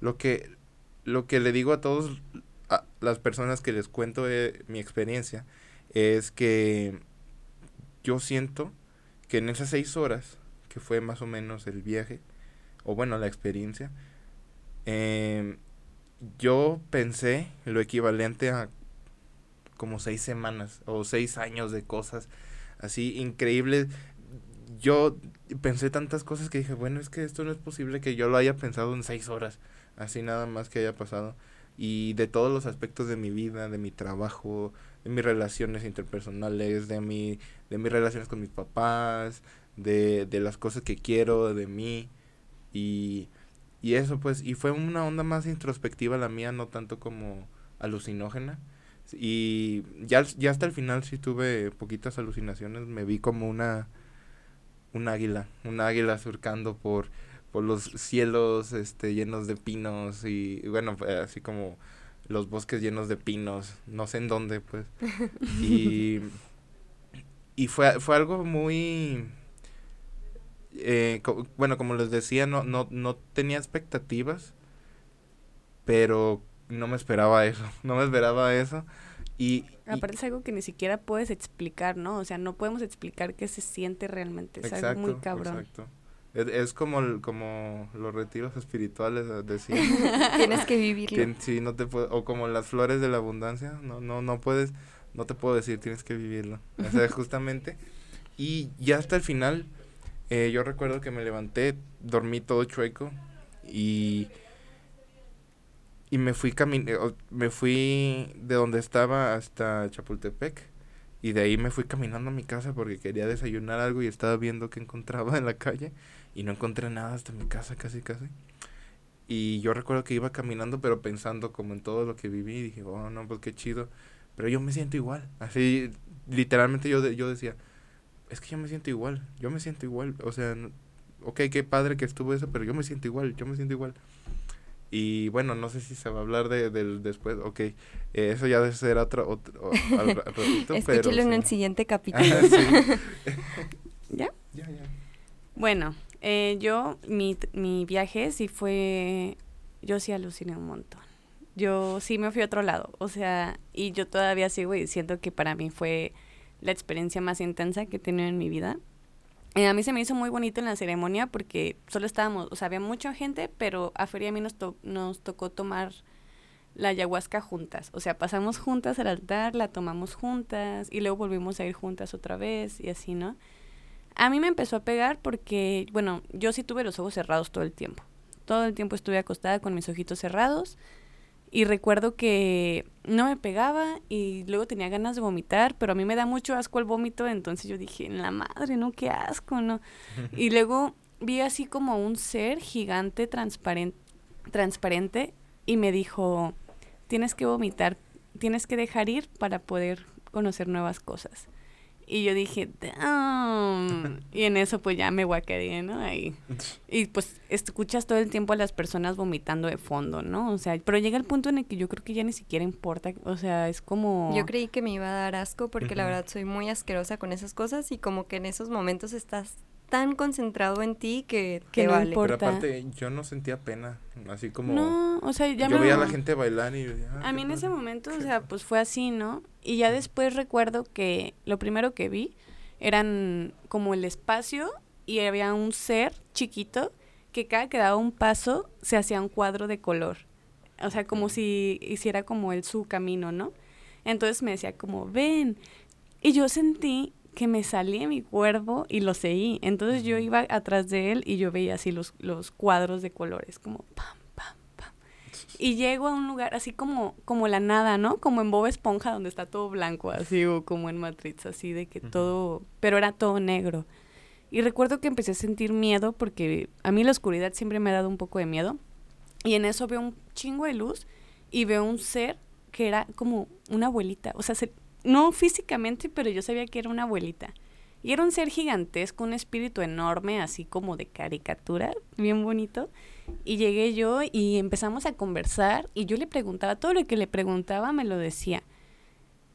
lo que, lo que le digo a todos a las personas que les cuento eh, mi experiencia es que yo siento que en esas seis horas, que fue más o menos el viaje, o bueno, la experiencia, em, yo pensé lo equivalente a como seis semanas o seis años de cosas así increíbles. Yo pensé tantas cosas que dije, bueno, es que esto no es posible que yo lo haya pensado en seis horas, así nada más que haya pasado. Y de todos los aspectos de mi vida, de mi trabajo, de mis relaciones interpersonales, de, mi, de mis relaciones con mis papás, de, de las cosas que quiero, de mí. Y, y eso pues, y fue una onda más introspectiva la mía, no tanto como alucinógena. Y ya, ya hasta el final sí tuve poquitas alucinaciones, me vi como una, un águila, un águila surcando por, por los cielos este, llenos de pinos y bueno, así como los bosques llenos de pinos, no sé en dónde, pues. Y, y fue, fue algo muy... Eh, bueno, como les decía, no, no, no tenía expectativas, pero no me esperaba eso, no me esperaba eso. Y, Aparte es algo que ni siquiera puedes explicar, ¿no? O sea, no podemos explicar qué se siente realmente, es algo muy cabrón. Exacto. Es, como, como los retiros espirituales, eh, decía. Tienes que vivirlo. sí, no te o como las flores de la abundancia, no, no, no puedes, no te puedo decir, tienes que vivirlo. O sea, justamente. Y ya hasta el final, eh, yo recuerdo que me levanté, dormí todo chueco y, y me fui eh, me fui de donde estaba hasta Chapultepec y de ahí me fui caminando a mi casa porque quería desayunar algo y estaba viendo qué encontraba en la calle y no encontré nada hasta mi casa casi casi. Y yo recuerdo que iba caminando pero pensando como en todo lo que viví y dije, oh no, pues qué chido. Pero yo me siento igual. Así, literalmente yo, yo decía, es que yo me siento igual, yo me siento igual. O sea, ok, qué padre que estuvo eso, pero yo me siento igual, yo me siento igual. Y bueno, no sé si se va a hablar de, del después, ok, eh, eso ya debe ser otro, otro al, ra- ratito, pero en sí. el siguiente capítulo. Sí. ¿Ya? Ya, ya. Bueno, eh, yo, mi, mi viaje sí fue, yo sí aluciné un montón. Yo sí me fui a otro lado, o sea, y yo todavía sigo diciendo que para mí fue la experiencia más intensa que he tenido en mi vida. Eh, a mí se me hizo muy bonito en la ceremonia porque solo estábamos, o sea, había mucha gente, pero a Feria y a mí nos, to- nos tocó tomar la ayahuasca juntas. O sea, pasamos juntas al altar, la tomamos juntas y luego volvimos a ir juntas otra vez y así, ¿no? A mí me empezó a pegar porque, bueno, yo sí tuve los ojos cerrados todo el tiempo. Todo el tiempo estuve acostada con mis ojitos cerrados y recuerdo que no me pegaba y luego tenía ganas de vomitar, pero a mí me da mucho asco el vómito, entonces yo dije, en la madre, no, qué asco, ¿no? Y luego vi así como un ser gigante transparente, transparente y me dijo, tienes que vomitar, tienes que dejar ir para poder conocer nuevas cosas. Y yo dije, "Damn". y en eso pues ya me guacareé, ¿no? Ahí. Y pues escuchas todo el tiempo a las personas vomitando de fondo, ¿no? O sea, pero llega el punto en el que yo creo que ya ni siquiera importa, o sea, es como... Yo creí que me iba a dar asco porque la verdad soy muy asquerosa con esas cosas y como que en esos momentos estás tan concentrado en ti que, Que te no vale. importa. Pero aparte, yo no sentía pena, así como... No, o sea, ya yo me... veía a la gente bailar y... ah, A mí en ese momento, o sea, pues fue así, ¿no? Y ya después recuerdo que lo primero que vi eran como el espacio y había un ser chiquito que cada que daba un paso se hacía un cuadro de color. O sea, como si hiciera como él su camino, ¿no? Entonces me decía como, ven. Y yo sentí que me salí de mi cuerpo y lo seguí. Entonces yo iba atrás de él y yo veía así los, los cuadros de colores, como pam, pam, pam. Y llego a un lugar así como, como la nada, ¿no? Como en Bob Esponja, donde está todo blanco, así, o como en Matrix, así de que todo, pero era todo negro. Y recuerdo que empecé a sentir miedo porque a mí la oscuridad siempre me ha dado un poco de miedo. Y en eso veo un chingo de luz y veo un ser que era como una abuelita. O sea, se- no físicamente, pero yo sabía que era una abuelita. Y era un ser gigantesco, un espíritu enorme, así como de caricatura, bien bonito. Y llegué yo y empezamos a conversar y yo le preguntaba, todo lo que le preguntaba me lo decía.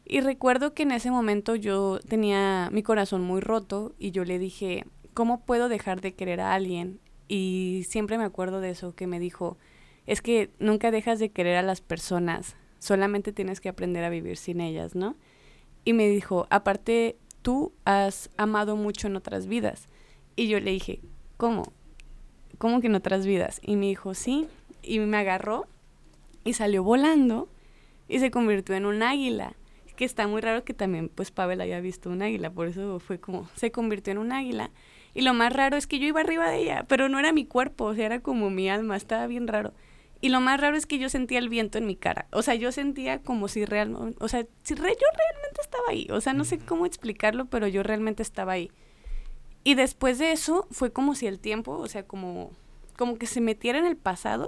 Y recuerdo que en ese momento yo tenía mi corazón muy roto y yo le dije, ¿cómo puedo dejar de querer a alguien? Y siempre me acuerdo de eso, que me dijo, es que nunca dejas de querer a las personas, solamente tienes que aprender a vivir sin ellas, ¿no? Y me dijo, aparte, tú has amado mucho en otras vidas. Y yo le dije, ¿cómo? ¿Cómo que en otras vidas? Y me dijo, sí. Y me agarró y salió volando y se convirtió en un águila. Que está muy raro que también, pues, Pavel haya visto un águila. Por eso fue como, se convirtió en un águila. Y lo más raro es que yo iba arriba de ella, pero no era mi cuerpo, o sea, era como mi alma, estaba bien raro. Y lo más raro es que yo sentía el viento en mi cara. O sea, yo sentía como si realmente, o sea, si re- yo realmente estaba ahí. O sea, no sé cómo explicarlo, pero yo realmente estaba ahí. Y después de eso fue como si el tiempo, o sea, como, como que se metiera en el pasado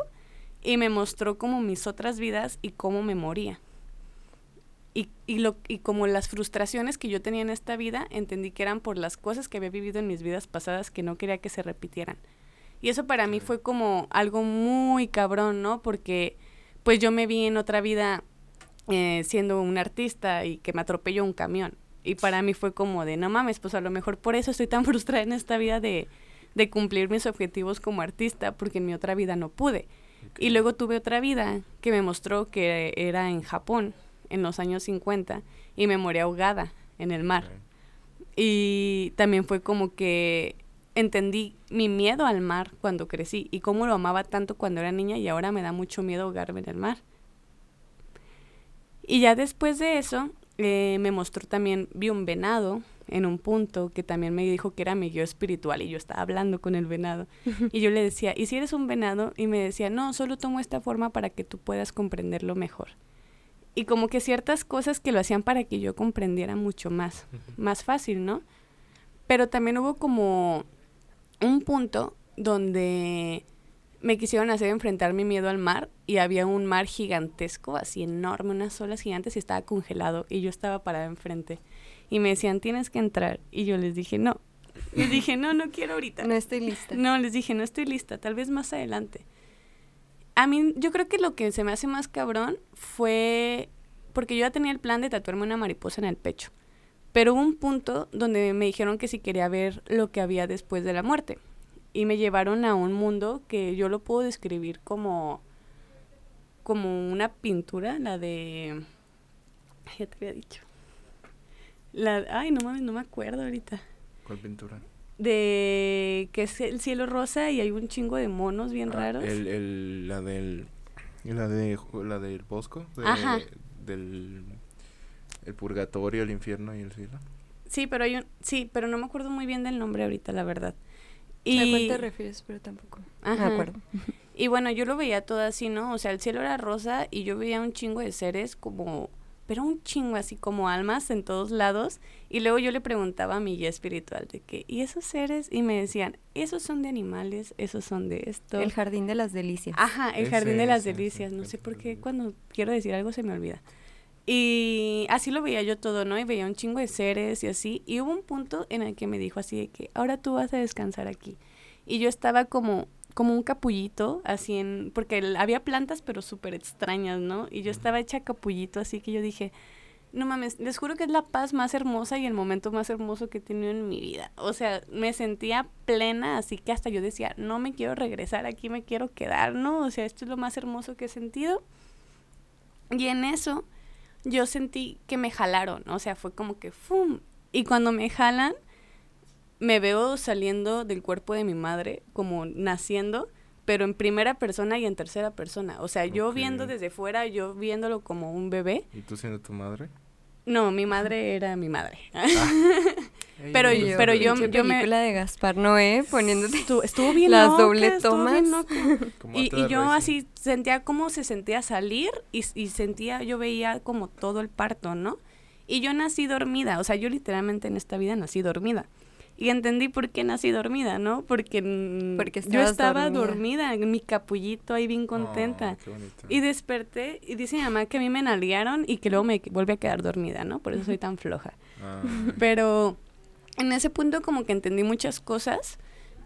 y me mostró como mis otras vidas y cómo me moría. Y, y, lo, y como las frustraciones que yo tenía en esta vida, entendí que eran por las cosas que había vivido en mis vidas pasadas que no quería que se repitieran. Y eso para mí fue como algo muy cabrón, ¿no? Porque pues yo me vi en otra vida eh, siendo un artista y que me atropelló un camión. Y para mí fue como de, no mames, pues a lo mejor por eso estoy tan frustrada en esta vida de, de cumplir mis objetivos como artista, porque en mi otra vida no pude. Y luego tuve otra vida que me mostró que era en Japón, en los años 50, y me morí ahogada en el mar. Y también fue como que entendí mi miedo al mar cuando crecí y cómo lo amaba tanto cuando era niña y ahora me da mucho miedo ahogarme en el mar. Y ya después de eso, eh, me mostró también, vi un venado en un punto que también me dijo que era mi guía espiritual y yo estaba hablando con el venado. y yo le decía, ¿y si eres un venado? Y me decía, no, solo tomo esta forma para que tú puedas comprenderlo mejor. Y como que ciertas cosas que lo hacían para que yo comprendiera mucho más, más fácil, ¿no? Pero también hubo como un punto donde me quisieron hacer enfrentar mi miedo al mar y había un mar gigantesco, así enorme, unas olas gigantes y estaba congelado y yo estaba parada enfrente. Y me decían, tienes que entrar. Y yo les dije, no, Les dije, no, no quiero ahorita. No estoy lista. No, les dije, no estoy lista, tal vez más adelante. A mí, yo creo que lo que se me hace más cabrón fue porque yo ya tenía el plan de tatuarme una mariposa en el pecho. Pero hubo un punto donde me dijeron que si quería ver lo que había después de la muerte. Y me llevaron a un mundo que yo lo puedo describir como, como una pintura, la de... Ya te había dicho. La, ay, no mames, no me acuerdo ahorita. ¿Cuál pintura? De que es el cielo rosa y hay un chingo de monos bien Ah, raros. El, el, la del... La de la del Bosco. de- Ajá. Del... El purgatorio, el infierno y el cielo. Sí, pero hay un, sí, pero no me acuerdo muy bien del nombre ahorita, la verdad. ¿A cuál Y, te refieres? Pero tampoco. Ajá. Me acuerdo. y bueno, yo lo veía todo así, ¿no? O sea, el cielo era rosa y yo veía un chingo de seres como, pero un chingo así como almas en todos lados. Y luego yo le preguntaba a mi guía espiritual de que, ¿y esos seres? Y me decían, esos son de animales, esos son de esto. El jardín de las delicias. Ajá, el Ese, jardín de las ese, ese, delicias. No sé por qué cuando quiero decir algo se me olvida. Y así lo veía yo todo, ¿no? Y veía un chingo de seres y así. Y hubo un punto en el que me dijo así de que, ahora tú vas a descansar aquí. Y yo estaba como, como un capullito, así en, porque el- había plantas pero súper extrañas, ¿no? Y yo estaba hecha capullito, así que yo dije, no mames, les juro que es la paz más hermosa y el momento más hermoso que he tenido en mi vida. O sea, me sentía plena, así que hasta yo decía, no me quiero regresar, aquí me quiero quedar, ¿no? O sea, esto es lo más hermoso que he sentido. Y en eso yo sentí que me jalaron, o sea, fue como que ¡fum! Y cuando me jalan, me veo saliendo del cuerpo de mi madre, como naciendo, pero en primera persona y en tercera persona. O sea, yo viendo desde fuera, yo viéndolo como un bebé. ¿Y tú siendo tu madre? No, mi madre era mi madre. Pero no, yo- pero yo- yo me- película de Gaspar Noé poniéndote Estuvo, estuvo bien las loca, doble tomas. Y, y yo así sentía cómo se sentía salir y, y sentía, yo veía como todo el parto, ¿no? Y yo nací dormida, o sea, yo literalmente en esta vida nací dormida. Y entendí por qué nací dormida, ¿no? Porque, Porque yo estaba dormida. dormida. en mi capullito ahí bien contenta. Oh, qué. Y desperté y dice mi mamá que a mí me nalguearon y que luego me volví a quedar dormida, ¿no? Por eso soy tan floja. Ah, Pero en ese punto como que entendí muchas cosas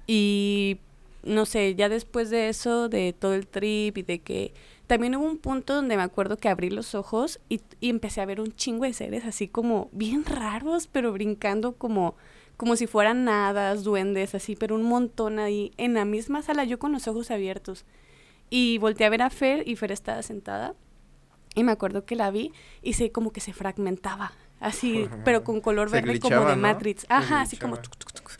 y no sé, ya después de eso, de todo el trip y de que también hubo un punto donde me acuerdo que abrí los ojos y, empecé a ver un chingo de seres así como bien raros, pero brincando como como si fueran hadas, duendes, así, pero un montón ahí en la misma sala, yo con los ojos abiertos. Y volteé a ver a Fer y Fer estaba sentada. Y me acuerdo que la vi y se como que se fragmentaba, así, pero con color verde como de ¿no? Matrix. Ajá, así como... tuc, tuc, tuc.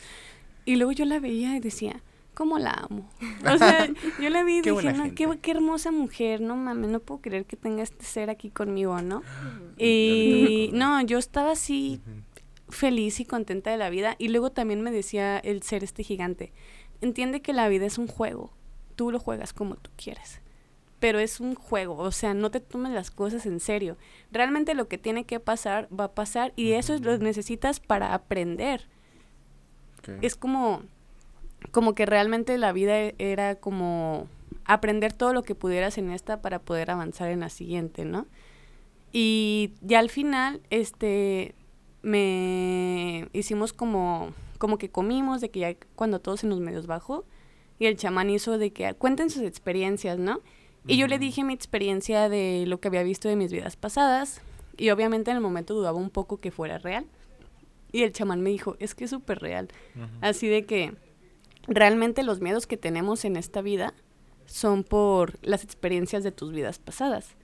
Y luego yo la veía y decía, ¿cómo la amo? O sea, yo la vi y Qué dije, no, qué, qué hermosa mujer, no mames, no puedo creer que tenga este ser aquí conmigo, ¿no? Y no, yo estaba así feliz y contenta de la vida. Y luego también me decía el ser este gigante, entiende que la vida es un juego, tú lo juegas como tú quieres. Pero es un juego, o sea, no te tomes las cosas en serio. Realmente lo que tiene que pasar va a pasar y eso lo necesitas para aprender. Es como, como que realmente la vida e- era como aprender todo lo que pudieras en esta para poder avanzar en la siguiente, ¿no? Y ya al final, este, me hicimos como, como que comimos, de que ya cuando todo se nos medios bajó, y el chamán hizo de que cuenten sus experiencias, ¿no? Y yo le dije mi experiencia de lo que había visto de mis vidas pasadas, y obviamente en el momento dudaba un poco que fuera real. Y el chamán me dijo, es que es súper real. Así de que realmente los miedos que tenemos en esta vida son por las experiencias de tus vidas pasadas.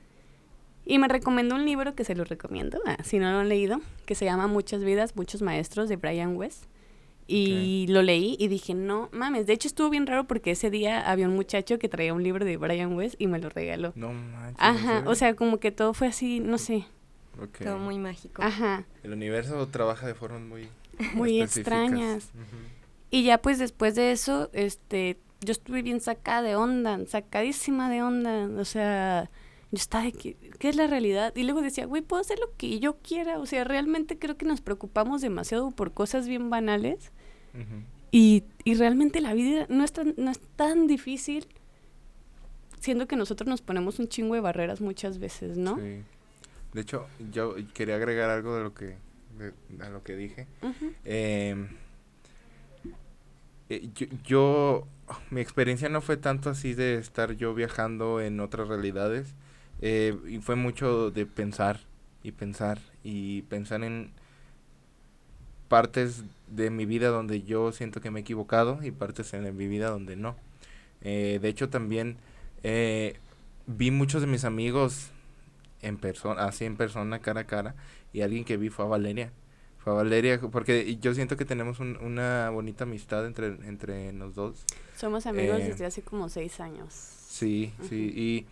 Y me recomendó un libro que se lo recomiendo, ah, si no lo han leído, que se llama Muchas vidas, muchos maestros de Brian West. Y lo leí y dije, no mames, de hecho estuvo bien raro porque ese día había un muchacho que traía un libro de Brian West y me lo regaló. No manches. ¿en Ajá, o sea, como que todo fue así, no sé, Ok. Todo muy mágico. ajá, El universo trabaja de formas muy muy extrañas. Y ya pues después de eso, este, yo estuve bien sacada de onda, sacadísima de onda, o sea, yo estaba de que, ¿qué es la realidad? Y luego decía, güey, puedo hacer lo que yo quiera, o sea, realmente creo que nos preocupamos demasiado por cosas bien banales y, y realmente la vida no es, tan, no es tan difícil, siendo que nosotros nos ponemos un chingo de barreras muchas veces, ¿no? Sí. De hecho, yo quería agregar algo de lo que de, a lo que dije. Em, eh, yo, mi experiencia no fue tanto así de estar yo viajando en otras realidades, eh, y fue mucho de pensar y pensar y pensar en partes de mi vida donde yo siento que me he equivocado y partes en mi vida donde no. Eh, de hecho, también eh, vi muchos de mis amigos en persona, así en persona, cara a cara, y alguien que vi fue a Valeria. Fue a Valeria, porque yo siento que tenemos una bonita amistad entre, entre los dos. Somos amigos eh, desde hace como seis años. Sí, sí, y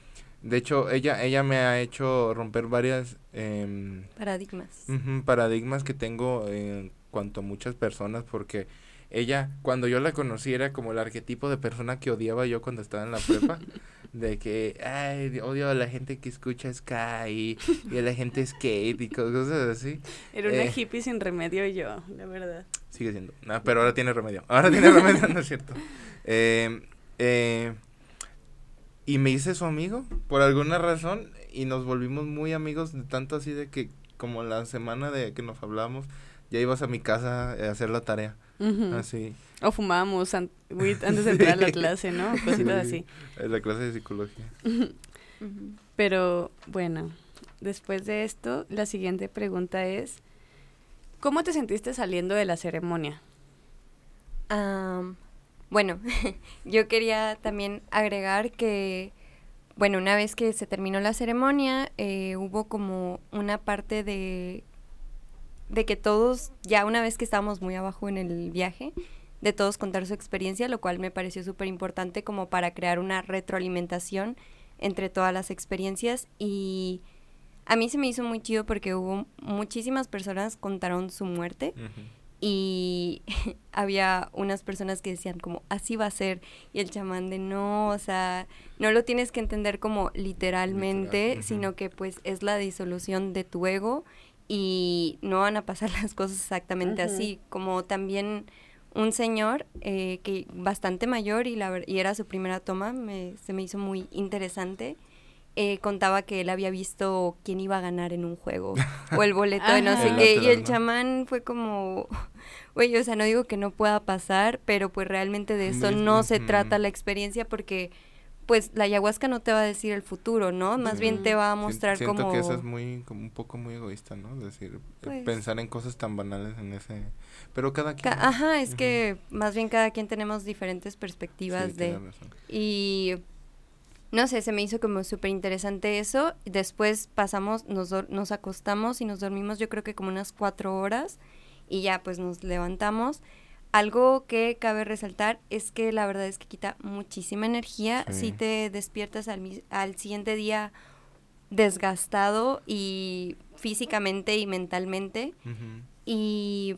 de hecho ella, ella me ha hecho romper varias... Em, paradigmas. paradigmas que tengo en cuanto a muchas personas, porque ella, cuando yo la conocí, era como el arquetipo de persona que odiaba yo cuando estaba en la prepa. de que, ay, odio a la gente que escucha Sky y, a la gente skate y cosas así. Era una eh, hippie sin remedio yo, la verdad. Sigue siendo. No, pero ahora tiene remedio. Ahora tiene remedio, no es cierto. Eh, eh, y me hice su amigo por alguna razón y nos volvimos muy amigos de tanto así de que como la semana de que nos hablamos ya ibas a mi casa a hacer la tarea. Así. O fumábamos antes de entrar a la clase, ¿no? Cositas así. La clase de psicología. Pero bueno, después de esto, la siguiente pregunta es, ¿cómo te sentiste saliendo de la ceremonia? Bueno, yo quería también agregar que, bueno, una vez que se terminó la ceremonia, eh, hubo como una parte de de que todos, ya una vez que estábamos muy abajo en el viaje, de todos contar su experiencia, lo cual me pareció súper importante como para crear una retroalimentación entre todas las experiencias. Y a mí se me hizo muy chido porque hubo muchísimas personas contaron su muerte y había unas personas que decían como así va a ser y el chamán de no, o sea, no lo tienes que entender como literalmente, sino que pues es la disolución de tu ego y no van a pasar las cosas exactamente así, como también un señor eh, que bastante mayor y, la, y era su primera toma, me, se me hizo muy interesante. Eh, contaba que él había visto quién iba a ganar en un juego o el boleto de no sé qué y el chamán fue como oye o sea no digo que no pueda pasar pero pues realmente de eso no se trata la experiencia porque pues la ayahuasca no te va a decir el futuro, ¿no? Más bien te va a mostrar Siento como... que eso es muy, como un poco muy egoísta, ¿no? Es decir, eh, pues pensar en cosas tan banales en ese... Pero cada quien... ajá, es que más bien cada quien tenemos diferentes perspectivas de... Y... No sé, se me hizo como súper interesante eso. Después pasamos, nos, nos acostamos y nos dormimos yo creo que como unas cuatro horas y ya pues nos levantamos algo que cabe resaltar es que la verdad es que quita muchísima energía si te despiertas al, al siguiente día desgastado y físicamente y mentalmente. Y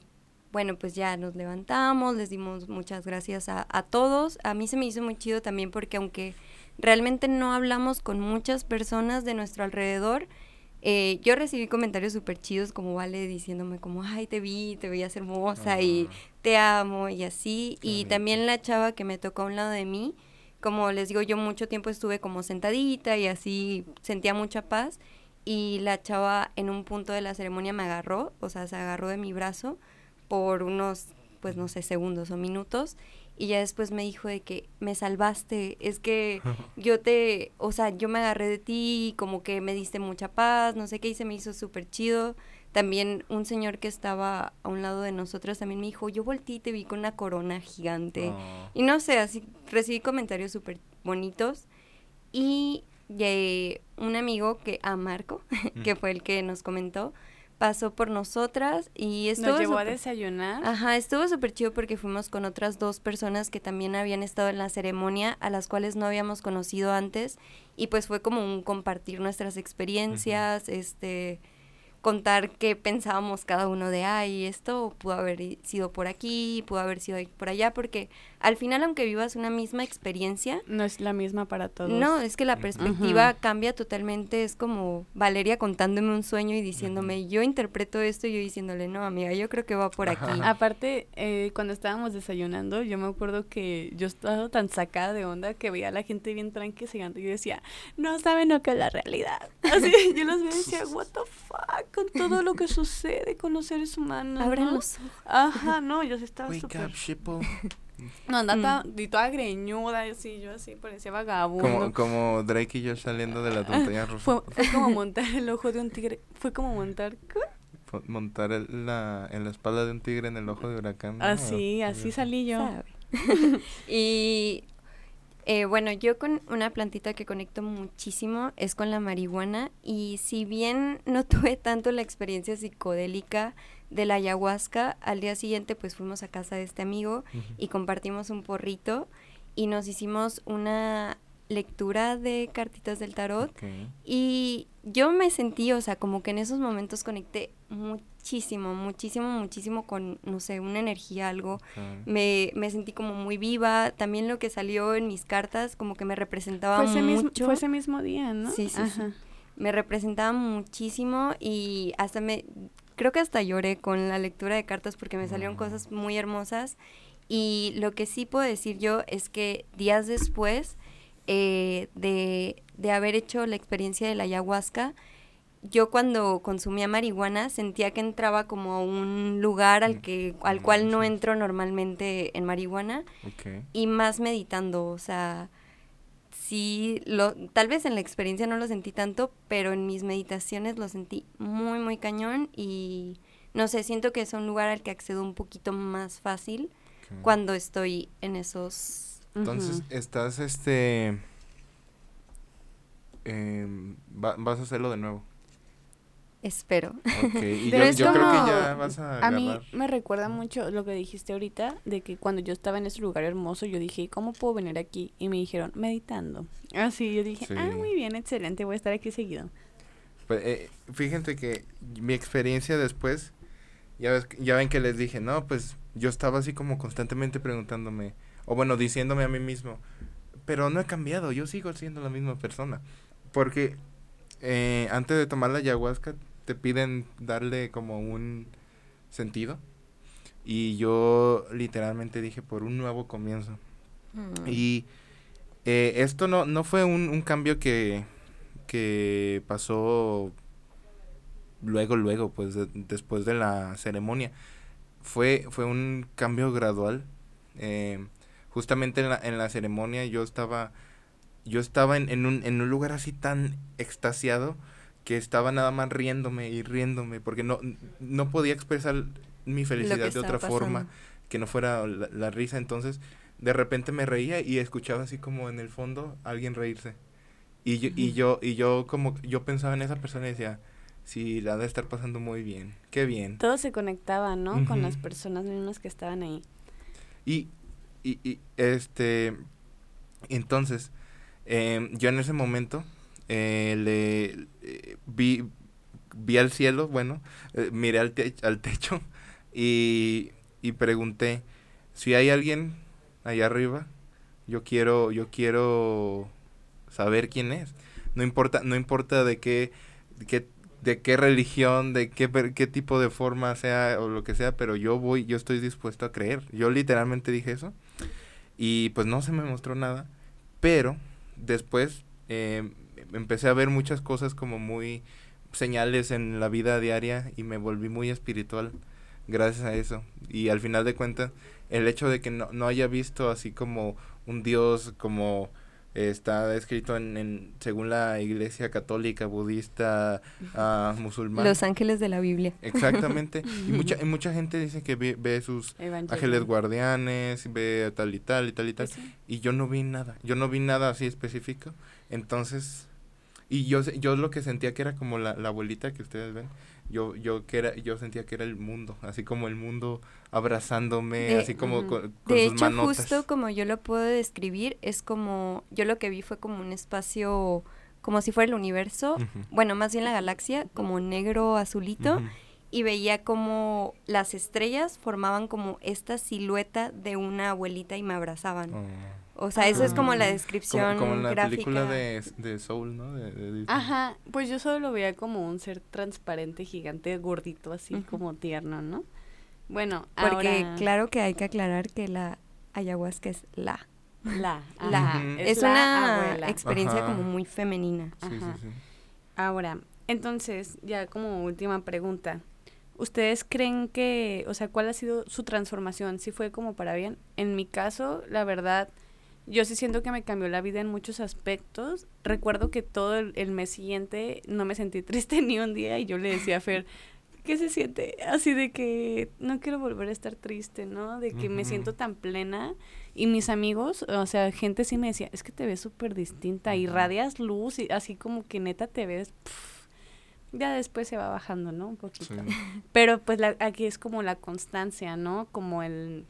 bueno, pues ya nos levantamos, les dimos muchas gracias a, a, todos. A mí se me hizo muy chido también porque aunque realmente no hablamos con muchas personas de nuestro alrededor, eh, yo recibí comentarios súper chidos como Vale diciéndome como, ay, te vi, te veías hermosa y te amo y así. y también la chava que me tocó a un lado de mí, como les digo, yo mucho tiempo estuve como sentadita y así sentía mucha paz. Y la chava en un punto de la ceremonia me agarró, o sea, se agarró de mi brazo por unos, pues no sé, segundos o minutos y ya después me dijo de que me salvaste, es que yo te, o sea, yo me agarré de ti, como que me diste mucha paz, no sé qué, y se me hizo súper chido. También un señor que estaba a un lado de nosotros también me dijo, yo volteé y te vi con una corona gigante. Oh. Y no sé, así recibí comentarios súper bonitos. Y eh, un amigo que, a Marco, que fue el que nos comentó, pasó por nosotras y estuvo... Nos llevó a desayunar. Ajá, estuvo súper chido porque fuimos con otras dos personas que también habían estado en la ceremonia, a las cuales no habíamos conocido antes, y pues fue como un compartir nuestras experiencias, este contar qué pensábamos cada uno de, ay, esto pudo haber sido por aquí, pudo haber sido por allá, porque al final, aunque vivas una misma experiencia... No es la misma para todos. No, es que la perspectiva cambia totalmente, es como Valeria contándome un sueño y diciéndome, yo interpreto esto y yo diciéndole, no, amiga, yo creo que va por aquí. Aparte, eh, cuando estábamos desayunando, yo me acuerdo que yo estaba tan sacada de onda que veía a la gente bien tranqui y yo decía, no saben lo que es la realidad. Así, yo los veía y decía, what the fuck con todo lo que sucede con los seres humanos. Abran los Ajá, no, yo estaba súper... No, anda Mm. toda, y toda greñuda, así, yo así, parecía vagabundo. Como, como Drake y yo saliendo de la montaña rusa. Fue, fue como montar el ojo de un tigre. Fue como montar. ¿qué? Montar el- la, en la espalda de un tigre en el ojo de huracán. ¿no? Así, así salí yo. Y eh, bueno, yo con una plantita que conecto muchísimo es con la marihuana y si bien no tuve tanto la experiencia psicodélica de la ayahuasca, al día siguiente pues fuimos a casa de este amigo y compartimos un porrito y nos hicimos una lectura de cartitas del tarot y yo me sentí, o sea, como que en esos momentos conecté muchísimo, muchísimo, muchísimo con, no sé, una energía, algo. Me, me sentí como muy viva. También lo que salió en mis cartas, como que me representaba Fue ese, mismo, mucho. fue ese mismo día, ¿no? Sí, sí, sí. Ajá. Me representaba muchísimo y hasta me, creo que hasta lloré con la lectura de cartas porque me salieron Mm. cosas muy hermosas. Y lo que sí puedo decir yo es que días después eh, de, de haber hecho la experiencia de la ayahuasca, yo cuando consumía marihuana sentía que entraba como a un lugar al que al cual no entro normalmente en marihuana y más meditando, o sea, sí lo tal vez en la experiencia no lo sentí tanto, pero en mis meditaciones lo sentí muy muy cañón y no sé, siento que es un lugar al que accedo un poquito más fácil cuando estoy en esos Entonces, estás, este... em, va- vas a hacerlo de nuevo. Espero. Ok, y yo, Pero es yo creo que ya vas a A mí me recuerda mucho lo que dijiste ahorita, de que cuando yo estaba en ese lugar hermoso, yo dije, ¿cómo puedo venir aquí? Y me dijeron, meditando. Así, yo dije, ah, muy bien, excelente, voy a estar aquí seguido. Pues, eh, fíjense que mi experiencia después, ya, ves, ya ven que les dije, no, pues yo estaba así como constantemente preguntándome, o bueno, diciéndome a mí mismo, pero no he cambiado, yo sigo siendo la misma persona. Porque eh, antes de tomar la ayahuasca te piden darle como un sentido. Y yo literalmente dije por un nuevo comienzo. Mm. Y eh, esto no, no fue un, un cambio que, que pasó luego, luego, pues de- después de la ceremonia. Fue, fue un cambio gradual. Eh, justamente en la, en la ceremonia yo estaba, yo estaba en, en, un, en un lugar así tan extasiado que estaba nada más riéndome y riéndome porque no, no podía expresar mi felicidad de otra forma que no fuera la, la risa. Entonces, de repente me reía y escuchaba así como en el fondo alguien reírse. Y yo, y yo, y yo como, yo pensaba en esa persona y decía, sí, la ha de estar pasando muy bien, qué bien. Todo se conectaba, ¿no? Con las personas mismas que estaban ahí. Y, y, y este, entonces, em, yo en ese momento eh, le eh, vi, vi al cielo, bueno, eh, miré al, te- al techo y, y pregunté, si hay alguien allá arriba, yo quiero, yo quiero saber quién es. No importa, no importa de qué, qué de qué religión, de qué, qué tipo de forma sea o lo que sea, pero yo voy, yo estoy dispuesto a creer. Yo literalmente dije eso y pues no se me mostró nada, pero después eh, empecé a ver muchas cosas como muy señales en la vida diaria y me volví muy espiritual gracias a eso. Y al final de cuentas, el hecho de que no, no haya visto así como un Dios como está escrito en, en según la iglesia católica, budista, ah, musulmana. Los ángeles de la Biblia. Exactamente. y mucha, y mucha gente dice que ve, ve sus Evangelio. ángeles guardianes, ve tal y tal y tal y tal. Pues sí. Y yo no vi nada. Yo no vi nada así específico. Entonces, y yo, yo lo que sentía que era como la, la abuelita que ustedes ven. Yo, yo que era, yo sentía que era el mundo, así como el mundo abrazándome, De- así como Ujú. con, con De sus hecho, manotas. justo como yo lo puedo describir, es como, yo lo que vi fue como un espacio, como si fuera el universo, bueno, más bien la galaxia, como negro azulito, y veía como las estrellas formaban como esta silueta de una abuelita y me abrazaban. O sea, eso es como la descripción Como, como en la gráfica. película de, de Soul, ¿no? De- de Disney. Ajá, pues yo solo lo veía como un ser transparente, gigante, gordito, así como tierno, ¿no? Bueno, Porque ahora... claro que hay que aclarar que la ayahuasca es la. La, La. Es, la una abuela. experiencia Ajá. como muy femenina. Sí, sí, sí. Ahora, entonces, ya como última pregunta. ¿Ustedes creen que, o sea, cuál ha sido su transformación? ¿Si fue como para bien? En mi caso, la verdad, yo sí siento que me cambió la vida en muchos aspectos. Recuerdo que todo el, mes siguiente no me sentí triste ni un día y yo le decía a Fer, ¿qué se siente? Así de que no quiero volver a estar triste, ¿no? De que me siento tan plena. Y mis amigos, o sea, gente sí me decía, es que te ves súper distinta, irradias luz y así como que neta te ves ya después se va bajando, ¿no? Un poquito. Pero pues aquí es como la constancia, ¿no? Como el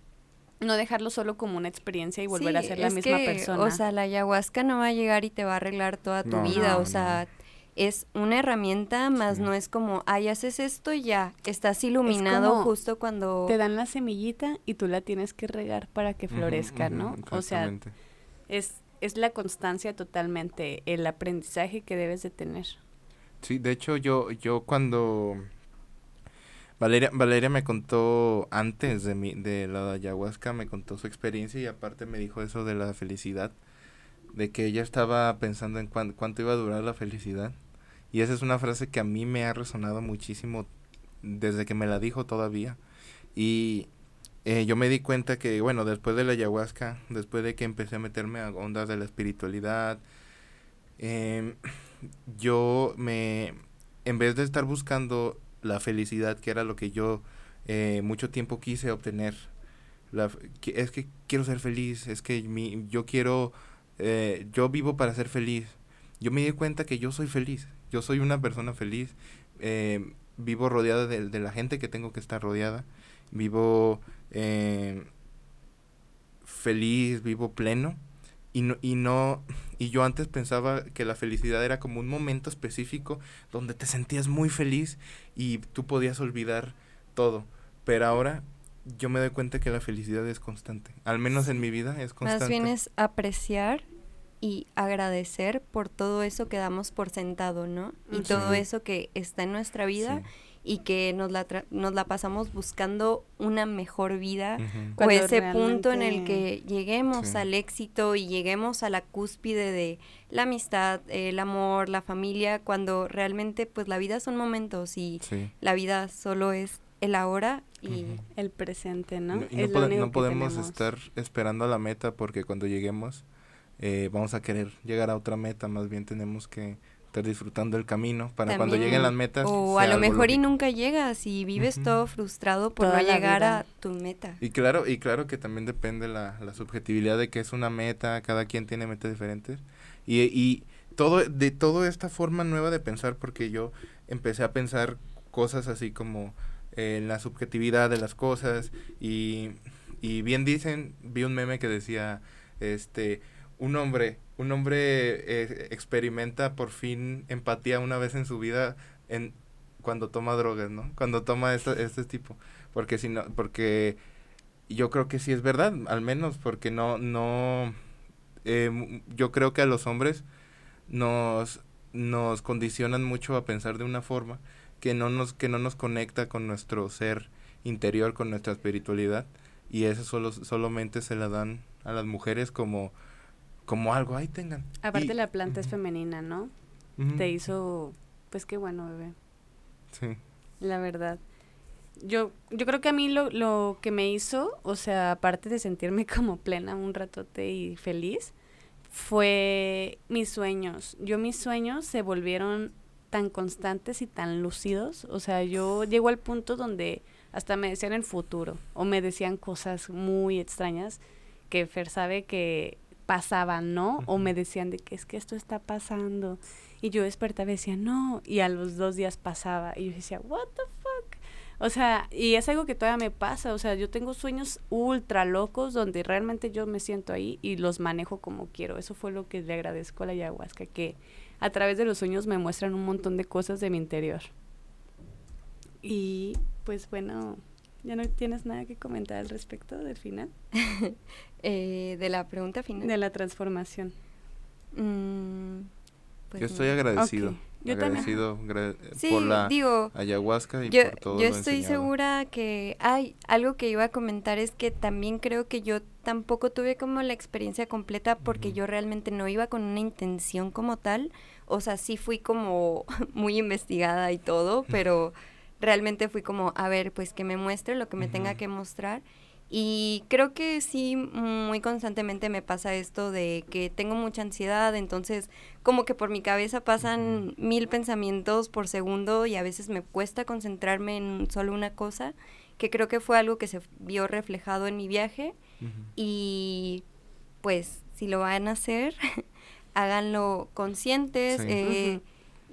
no dejarlo solo como una experiencia y volver a ser la misma persona. O sea, la ayahuasca no va a llegar y te va a arreglar toda tu vida, o sea, es una herramienta, más no es como, ay, haces esto y ya, estás iluminado justo cuando... Te dan la semillita y tú la tienes que regar para que florezca, ¿no? O sea, es, es la constancia totalmente, el aprendizaje que debes de tener. Sí, de hecho yo, yo cuando Valeria, Valeria me contó antes de mi, de la ayahuasca, me contó su experiencia y aparte me dijo eso de la felicidad, de que ella estaba pensando en cuánto iba a durar la felicidad. Y esa es una frase que a mí me ha resonado muchísimo desde que me la dijo todavía. Y eh, yo me di cuenta que, bueno, después de la ayahuasca, después de que empecé a meterme a ondas de la espiritualidad, eh, yo me, en vez de estar buscando la felicidad, que era lo que yo eh, mucho tiempo quise obtener, la, es que quiero ser feliz, es que mi, yo quiero, eh, yo vivo para ser feliz. Yo me di cuenta que yo soy feliz, yo soy una persona feliz, eh, vivo rodeada de, de, la gente que tengo que estar rodeada, vivo feliz, vivo pleno y no, y no, y yo antes pensaba que la felicidad era como un momento específico donde te sentías muy feliz y tú podías olvidar todo. Pero ahora yo me doy cuenta que la felicidad es constante. Al menos en mi vida es constante. Más bien es apreciar y agradecer por todo eso que damos por sentado, ¿no? Y todo eso que está en nuestra vida y que nos la, nos la pasamos buscando una mejor vida o ese punto en el que lleguemos al éxito y lleguemos a la cúspide de la amistad, el amor, la familia, cuando realmente pues la vida son momentos y la vida solo es el ahora y el presente, ¿no? no, podemos estar esperando a la meta porque cuando lleguemos eh, vamos a querer llegar a otra meta, más bien tenemos que estar disfrutando el camino para cuando lleguen las metas. O a lo mejor y nunca llegas y vives todo frustrado por no llegar a tu meta. Y claro, y claro que también depende la, la subjetividad de que es una meta, cada quien tiene metas diferentes. Y, y todo, de toda esta forma nueva de pensar, porque yo empecé a pensar cosas así como en la subjetividad de las cosas y, y bien dicen, vi un meme que decía, este, un hombre, un hombre eh, experimenta por fin empatía una vez en su vida en cuando toma drogas, ¿no? Cuando toma este tipo, porque si no, porque yo creo que sí es verdad, al menos porque no, no, eh, yo creo que a los hombres nos, nos condicionan mucho a pensar de una forma que no nos, que no nos conecta con nuestro ser interior, con nuestra espiritualidad, y eso solo, solamente se la dan a las mujeres como como algo, ahí tengan. Aparte la planta es femenina, ¿no? Te hizo, pues qué bueno, bebé. Sí. La verdad. Yo, yo creo que a mí lo, lo que me hizo, o sea, aparte de sentirme como plena un ratote y feliz, fue mis sueños. Yo mis sueños se volvieron tan constantes y tan lucidos. O sea, yo llego al punto donde hasta me decían el futuro o me decían cosas muy extrañas que Fer sabe que pasaban, ¿no? O me decían de que es que esto está pasando. Y yo despertaba y decía, no. Y a los dos días pasaba. Y yo decía, what the fuck. O sea, y es algo que todavía me pasa. O sea, yo tengo sueños ultra locos donde realmente yo me siento ahí y los manejo como quiero. Eso fue lo que le agradezco a la ayahuasca, que a través de los sueños me muestran un montón de cosas de mi interior. Y pues bueno, ¿Ya no tienes nada que comentar al respecto del final? Eh, de la pregunta final. De la transformación. Mm, pues yo estoy agradecido. Yo agradecido por la ayahuasca y por todo Yo estoy segura que hay algo que iba a comentar es que también creo que yo tampoco tuve como la experiencia completa porque yo realmente no iba con una intención como tal. O sea, sí fui como muy investigada y todo, pero realmente fui como, a ver, pues que me muestre lo que me tenga Ujú. que mostrar. Y creo que sí, muy constantemente me pasa esto de que tengo mucha ansiedad, entonces como que por mi cabeza pasan mil pensamientos por segundo y a veces me cuesta concentrarme en solo una cosa, que creo que fue algo que se vio reflejado en mi viaje Ujú. y pues si lo van a hacer, háganlo conscientes, Sí. eh.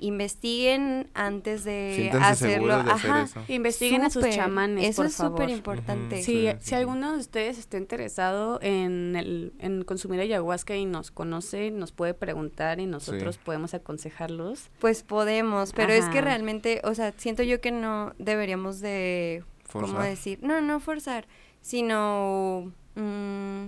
Investiguen antes de Siéntanse hacerlo. hacer Ajá, eso. Investiguen a sus chamanes, Eso por es súper importante. Sí, si sí, alguno de ustedes está interesado en, el, en consumir ayahuasca y nos conoce, nos puede preguntar y nosotros Sí. podemos aconsejarlos. Pues podemos, pero es que realmente, o sea, siento yo que no deberíamos de, ¿cómo decir? No, no forzar, sino... mm,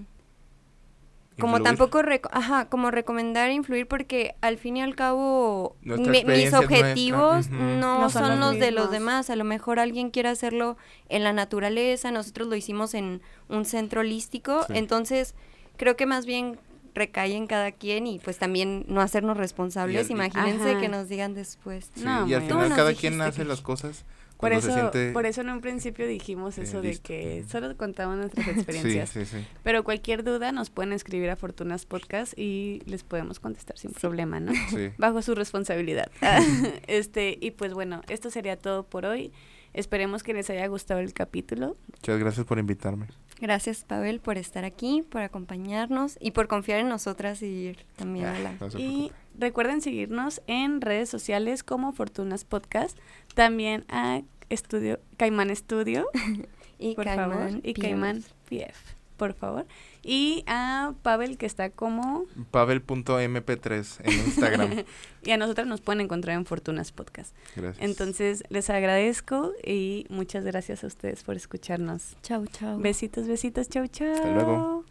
como Influir. tampoco, reco- ajá, como recomendar influir porque al fin y al cabo mi- mis objetivos no, No son son, los los de los demás. A lo mejor alguien quiere hacerlo en la naturaleza, nosotros lo hicimos en un centro holístico, Sí. entonces creo que más bien recae en cada quien y pues también no hacernos responsables. Y al- Imagínense Ajá. que nos digan después. Sí, No, y al final cada quien hace que- las cosas Por eso, se siente por eso en un principio dijimos eh, eso de que solo contamos nuestras Sí, experiencias. sí, sí. Pero cualquier duda nos pueden escribir a Fortunas Podcast y les podemos contestar sin problema, ¿no? Sí. Bajo su responsabilidad. este, y pues bueno, esto sería todo por hoy. Esperemos que les haya gustado el capítulo. Muchas gracias por invitarme. Gracias, Pavel, por estar aquí, por acompañarnos y por confiar en nosotras y ir también a la... No Y recuerden seguirnos en redes sociales como Fortunas Podcast, también a Estudio Caimán Estudio, Y por Caimán favor, y. Caimán PF, por favor, y a Pavel que está como Pavel.mp3 en Instagram. y a nosotras nos pueden encontrar en Fortunas Podcast. Gracias. Entonces, les agradezco y muchas gracias a ustedes por escucharnos. Chau, chau. Besitos, besitos, chau, chau. Hasta luego.